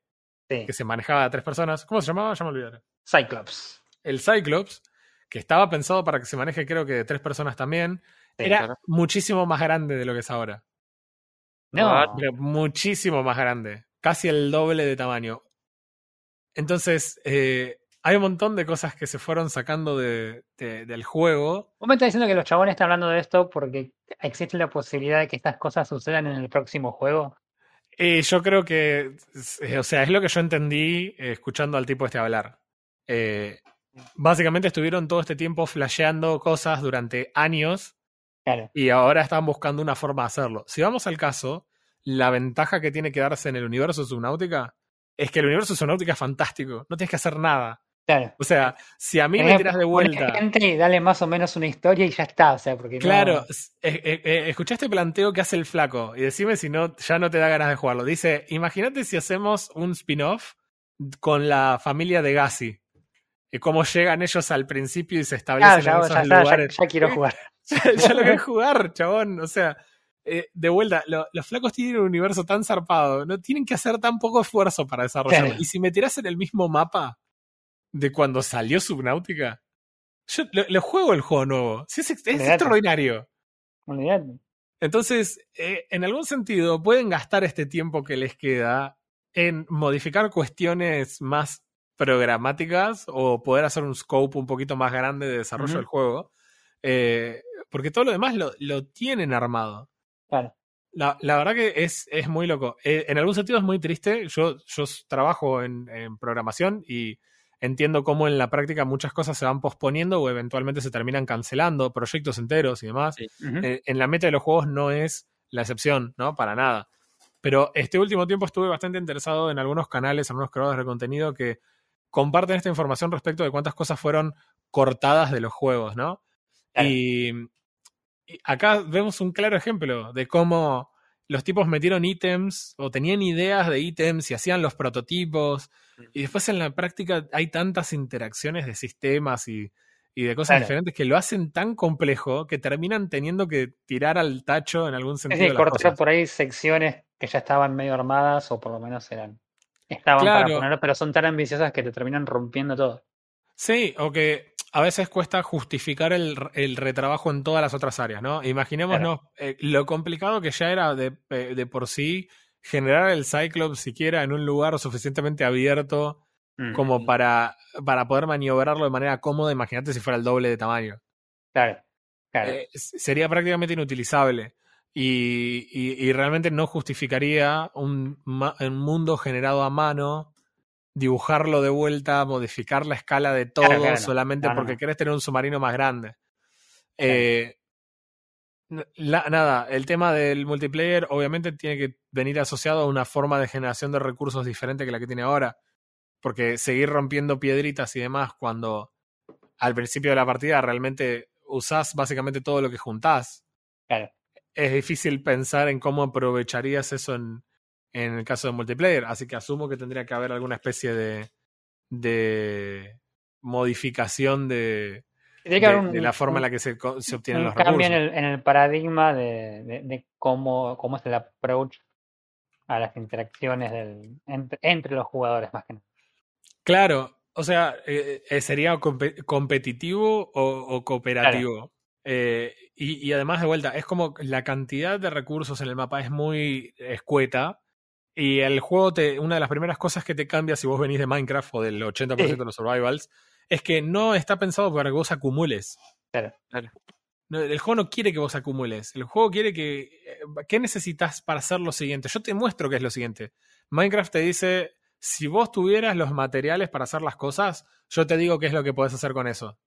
Sí. que se manejaba a tres personas, ¿cómo se llamaba? Ya me olvidé. Cyclops. El Cyclops, que estaba pensado para que se maneje creo que de tres personas también, Sí, era claro. muchísimo más grande de lo que es ahora. No. Pero muchísimo más grande. Casi el doble de tamaño. Entonces, eh, hay un montón de cosas que se fueron sacando de, de- del juego. Vos me estás diciendo que los chabones están hablando de esto porque existe la posibilidad de que estas cosas sucedan en el próximo juego. Y yo creo que, eh, o sea, es lo que yo entendí eh, escuchando al tipo este hablar. Eh, básicamente estuvieron todo este tiempo flasheando cosas durante años Claro. y ahora están buscando una forma de hacerlo. Si vamos al caso, la ventaja que tiene que darse en el universo Subnautica es que el universo Subnautica es fantástico. No tienes que hacer nada. Claro. O sea, si a mí me tiras de vuelta. gente y dale más o menos una historia y ya está. O sea, porque no- Claro, s- eh, eh, eh, este planteo que hace el flaco y decime si no, ya no te da ganas de jugarlo. Dice, imagínate si hacemos un spin-off con la familia de Gassi. Y cómo llegan ellos al principio y se Ah, establecen ya, en ya, esos ya, lugares. ya quiero <laughs> jugar. ya, lo <laughs> querés jugar, chabón. O sea, eh, de vuelta, lo- los flacos tienen un universo tan zarpado, no tienen que hacer tan poco esfuerzo para desarrollarlo. Claro. Y si me tirás en el mismo mapa de cuando salió Subnautica, yo lo, lo juego el juego nuevo. Sí, es, es extraordinario. Olvidate. Entonces, eh, en algún sentido, pueden gastar este tiempo que les queda en modificar cuestiones más programáticas o poder hacer un scope un poquito más grande de desarrollo del juego. Eh, porque todo lo demás lo, lo tienen armado. Claro. La, la verdad que es, es muy loco. Eh, en algún sentido es muy triste. Yo, yo trabajo en, en programación y entiendo cómo en la práctica muchas cosas se van posponiendo o eventualmente se terminan cancelando, proyectos enteros y demás. Sí. Eh, en la meta de los juegos no es la excepción, ¿no? Para nada. Pero este último tiempo estuve bastante interesado en algunos canales, en algunos creadores de contenido que comparten esta información respecto de cuántas cosas fueron cortadas de los juegos, ¿no? Claro. Y, y acá vemos un claro ejemplo de cómo los tipos metieron ítems o tenían ideas de ítems y hacían los prototipos. Y después en la práctica hay tantas interacciones de sistemas y, y de cosas Claro. diferentes que lo hacen tan complejo que terminan teniendo que tirar al tacho en algún Es sentido. decir, las cortar por ahí secciones que ya estaban medio armadas o por lo menos eran. Estaban Claro. para poner, pero son tan ambiciosas que te terminan rompiendo todo. Sí, o que a veces cuesta justificar el, el retrabajo en todas las otras áreas, ¿no? Imaginémonos eh, lo complicado que ya era de, eh, de por sí generar el Cyclops siquiera en un lugar suficientemente abierto Mm, como para, para poder maniobrarlo de manera cómoda. Imagínate si fuera el doble de tamaño. Claro. Claro. Eh, sería prácticamente inutilizable. Y, y- y realmente no justificaría un, un mundo generado a mano, dibujarlo de vuelta, modificar la escala de todo Claro, claro, no. solamente porque querés tener un submarino más grande. Eh, la- nada, el tema del multiplayer obviamente tiene que venir asociado a una forma de generación de recursos diferente que la que tiene ahora. Porque seguir rompiendo piedritas y demás cuando al principio de la partida realmente usás básicamente todo lo que juntás. claro. Es difícil pensar en cómo aprovecharías eso en, en el caso de multiplayer. Así que asumo que tendría que haber alguna especie de, de modificación de, de, haber un, de la forma en la que se, se obtienen un los cambio recursos. en el, en el paradigma de, de- de cómo, cómo es el approach a las interacciones del, entre, entre los jugadores más que nada. Claro, o sea, eh, eh, sería compe- competitivo o, o cooperativo. Eh, y, y además, de vuelta, es como la cantidad de recursos en el mapa es muy escueta. Y el juego, te, una de las primeras cosas que te cambia si vos venís de Minecraft o del 80% Sí. de los survivals, es que no está pensado para que vos acumules. Claro. No, el juego no quiere que vos acumules. El juego quiere que. eh, ¿Qué necesitas para hacer lo siguiente? Yo te muestro qué es lo siguiente. Minecraft te dice: si vos tuvieras los materiales para hacer las cosas, yo te digo qué es lo que podés hacer con eso.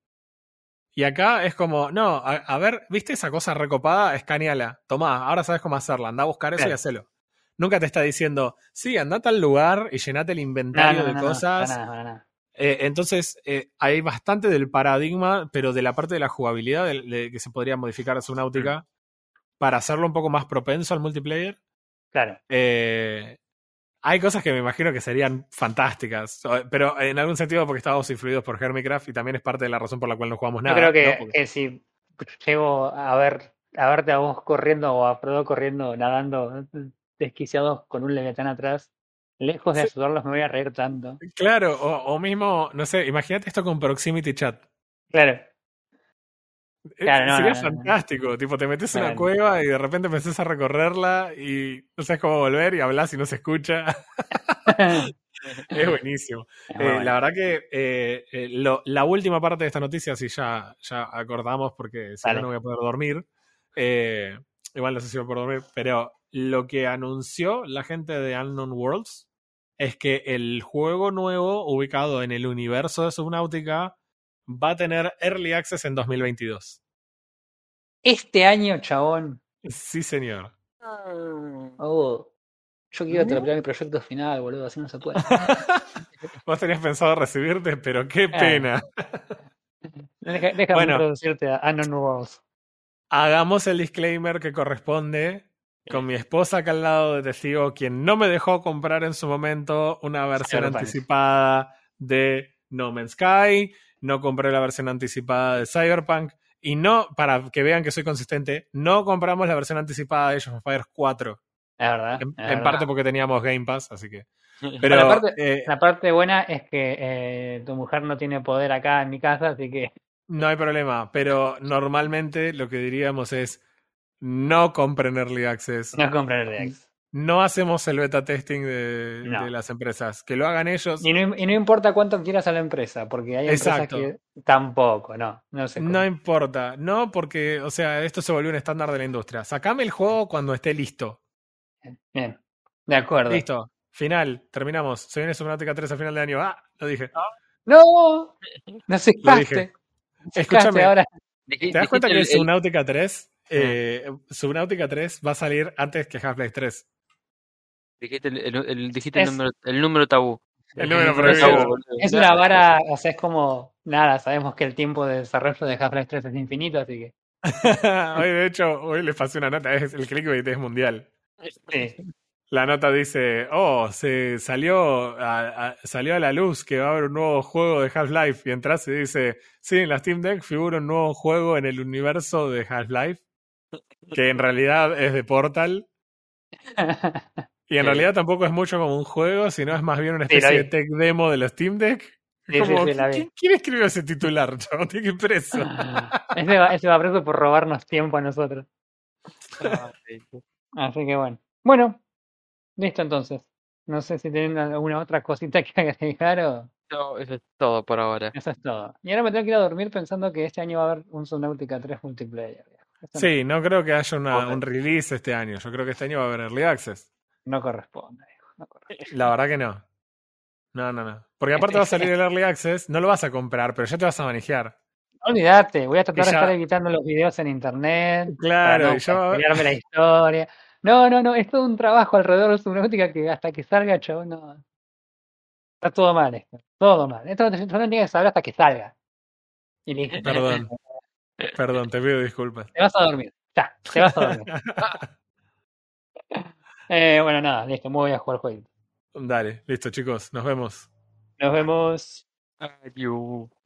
Y acá es como, no, a, a ver, ¿viste esa cosa recopada? Escaneala. Tomá, ahora sabes cómo hacerla. Anda a buscar eso y hacelo. Nunca te está diciendo, sí, andate al lugar y llenate el inventario no, de no, cosas. para nada, para nada. Eh, entonces, eh, hay bastante del paradigma, pero de la parte de la jugabilidad de, de que se podría modificar a Subnautica para hacerlo un poco más propenso al multiplayer. Claro. Eh, hay cosas que me imagino que serían fantásticas, pero en algún sentido porque estábamos influidos por Hermitcraft y también es parte de la razón por la cual no jugamos nada. Yo creo que, ¿no? Porque- que si llego a ver a verte a vos corriendo o a Frodo corriendo, nadando, desquiciados con un leviatán atrás, lejos de Sí. ayudarlos me voy a reír tanto. Claro, o, o mismo, no sé, imagínate esto con Proximity Chat. Claro. Eh, Claro, no, Sería no, no, no. fantástico, tipo, te metes en una cueva y de repente empezás a recorrerla y no sabes cómo volver y hablas y no se escucha. <laughs> Es buenísimo. <laughs> Eh, bueno. La verdad que eh, eh, lo- la última parte de esta noticia, si ya, ya acordamos, porque si no, voy a poder dormir. Igual no sé si voy a poder dormir, pero lo que anunció la gente de Unknown Worlds es que el juego nuevo, ubicado en el universo de Subnautica, va a tener Early Access en 2022. Este año, chabón. Sí, señor. Oh, yo quiero terminar mi proyecto final, boludo, así no se puede. <laughs> Vos tenías pensado recibirte, pero qué Eh. pena. <laughs> Deja- déjame Bueno. introducirte a Worlds. Hagamos el disclaimer que corresponde con mi esposa acá al lado de testigo, quien no me dejó comprar en su momento una versión Cyberpunk. anticipada de No Man's Sky, no compré la versión anticipada de Cyberpunk, y no, para que vean que soy consistente, no compramos la versión anticipada de Age of Empires 4, Es verdad. en, es en verdad. parte porque teníamos Game Pass, así que... <laughs> Pero, eh, La parte buena es que eh, tu mujer no tiene poder acá en mi casa, así que <laughs> no hay problema, pero normalmente lo que diríamos es no compren Early Access, no compren el React. No hacemos el beta testing de, No. de las empresas. Que lo hagan ellos. Y no, y no importa cuánto quieras a la empresa, porque hay empresas Exacto. que tampoco, no, no sé. No importa. No, porque, o sea, esto se volvió un estándar de la industria. Sacame el juego cuando esté listo. Bien, de acuerdo. Listo. Final. Terminamos. Se viene Subnautica 3 a final de año. Ah, lo dije. ¡No! No dije. Sacaste Escúchame. ahora. ¿Te das cuenta que dijiste el- el- Subnautica 3, eh, Subnautica 3 va a salir antes que Half-Life 3? Dijiste el, el- el- dijiste el Es- número, el número tabú. El número prohibido. Es una vara, o sea, es como, nada, sabemos que el tiempo de desarrollo de Half-Life 3 es infinito, así que <laughs> hoy, de hecho, hoy les pasé una nota. Es, el clickbait es mundial. sí. La nota dice, oh, se salió a, a- salió a la luz que va a haber un nuevo juego de Half-Life. Y entras y dice, sí, en la Steam Deck figura un nuevo juego en el universo de Half-Life, que en realidad es de Portal. <laughs> Y en Sí. realidad tampoco es mucho como un juego, sino es más bien una Sí, especie de tech demo de la Steam Deck. Sí, Es sí, como, sí, la vi. ¿quién, quién escribió ese titular? <laughs> Chabón? Tiene que ir preso. ese, va, ese va preso por robarnos tiempo a nosotros. Ay, Así que bueno. Bueno, listo entonces. No sé si tienen alguna otra cosita que <laughs> agregar o No, eso es todo por ahora. eso es todo. Y ahora me tengo que ir a dormir pensando que este año va a haber un Subnautica 3 multiplayer. Eso Sí, no creo que haya una- un release este año. Yo creo que este año va a haber Early Access. No, corresponde. viejo, no corresponde. La verdad que no. No, no, no. Porque aparte va a salir el <laughs> Early Access, no lo vas a comprar, pero ya te vas a manejar. No olvidate, voy a tratar de estar evitando los videos en internet. Claro, para no y ya va- spoilearme la historia. No, no, no, es todo un trabajo alrededor de Subnautica que hasta que salga, chabón, no. Está todo mal esto, todo mal. Esto no no tiene que saber hasta que salga. Y listo. Perdón. Perdón, te pido disculpas. Te vas a dormir. Ya, te vas a dormir. <laughs> Eh, bueno, nada, listo, me voy a jugar jueguito. Dale, listo chicos, nos vemos. Nos vemos. Adiós.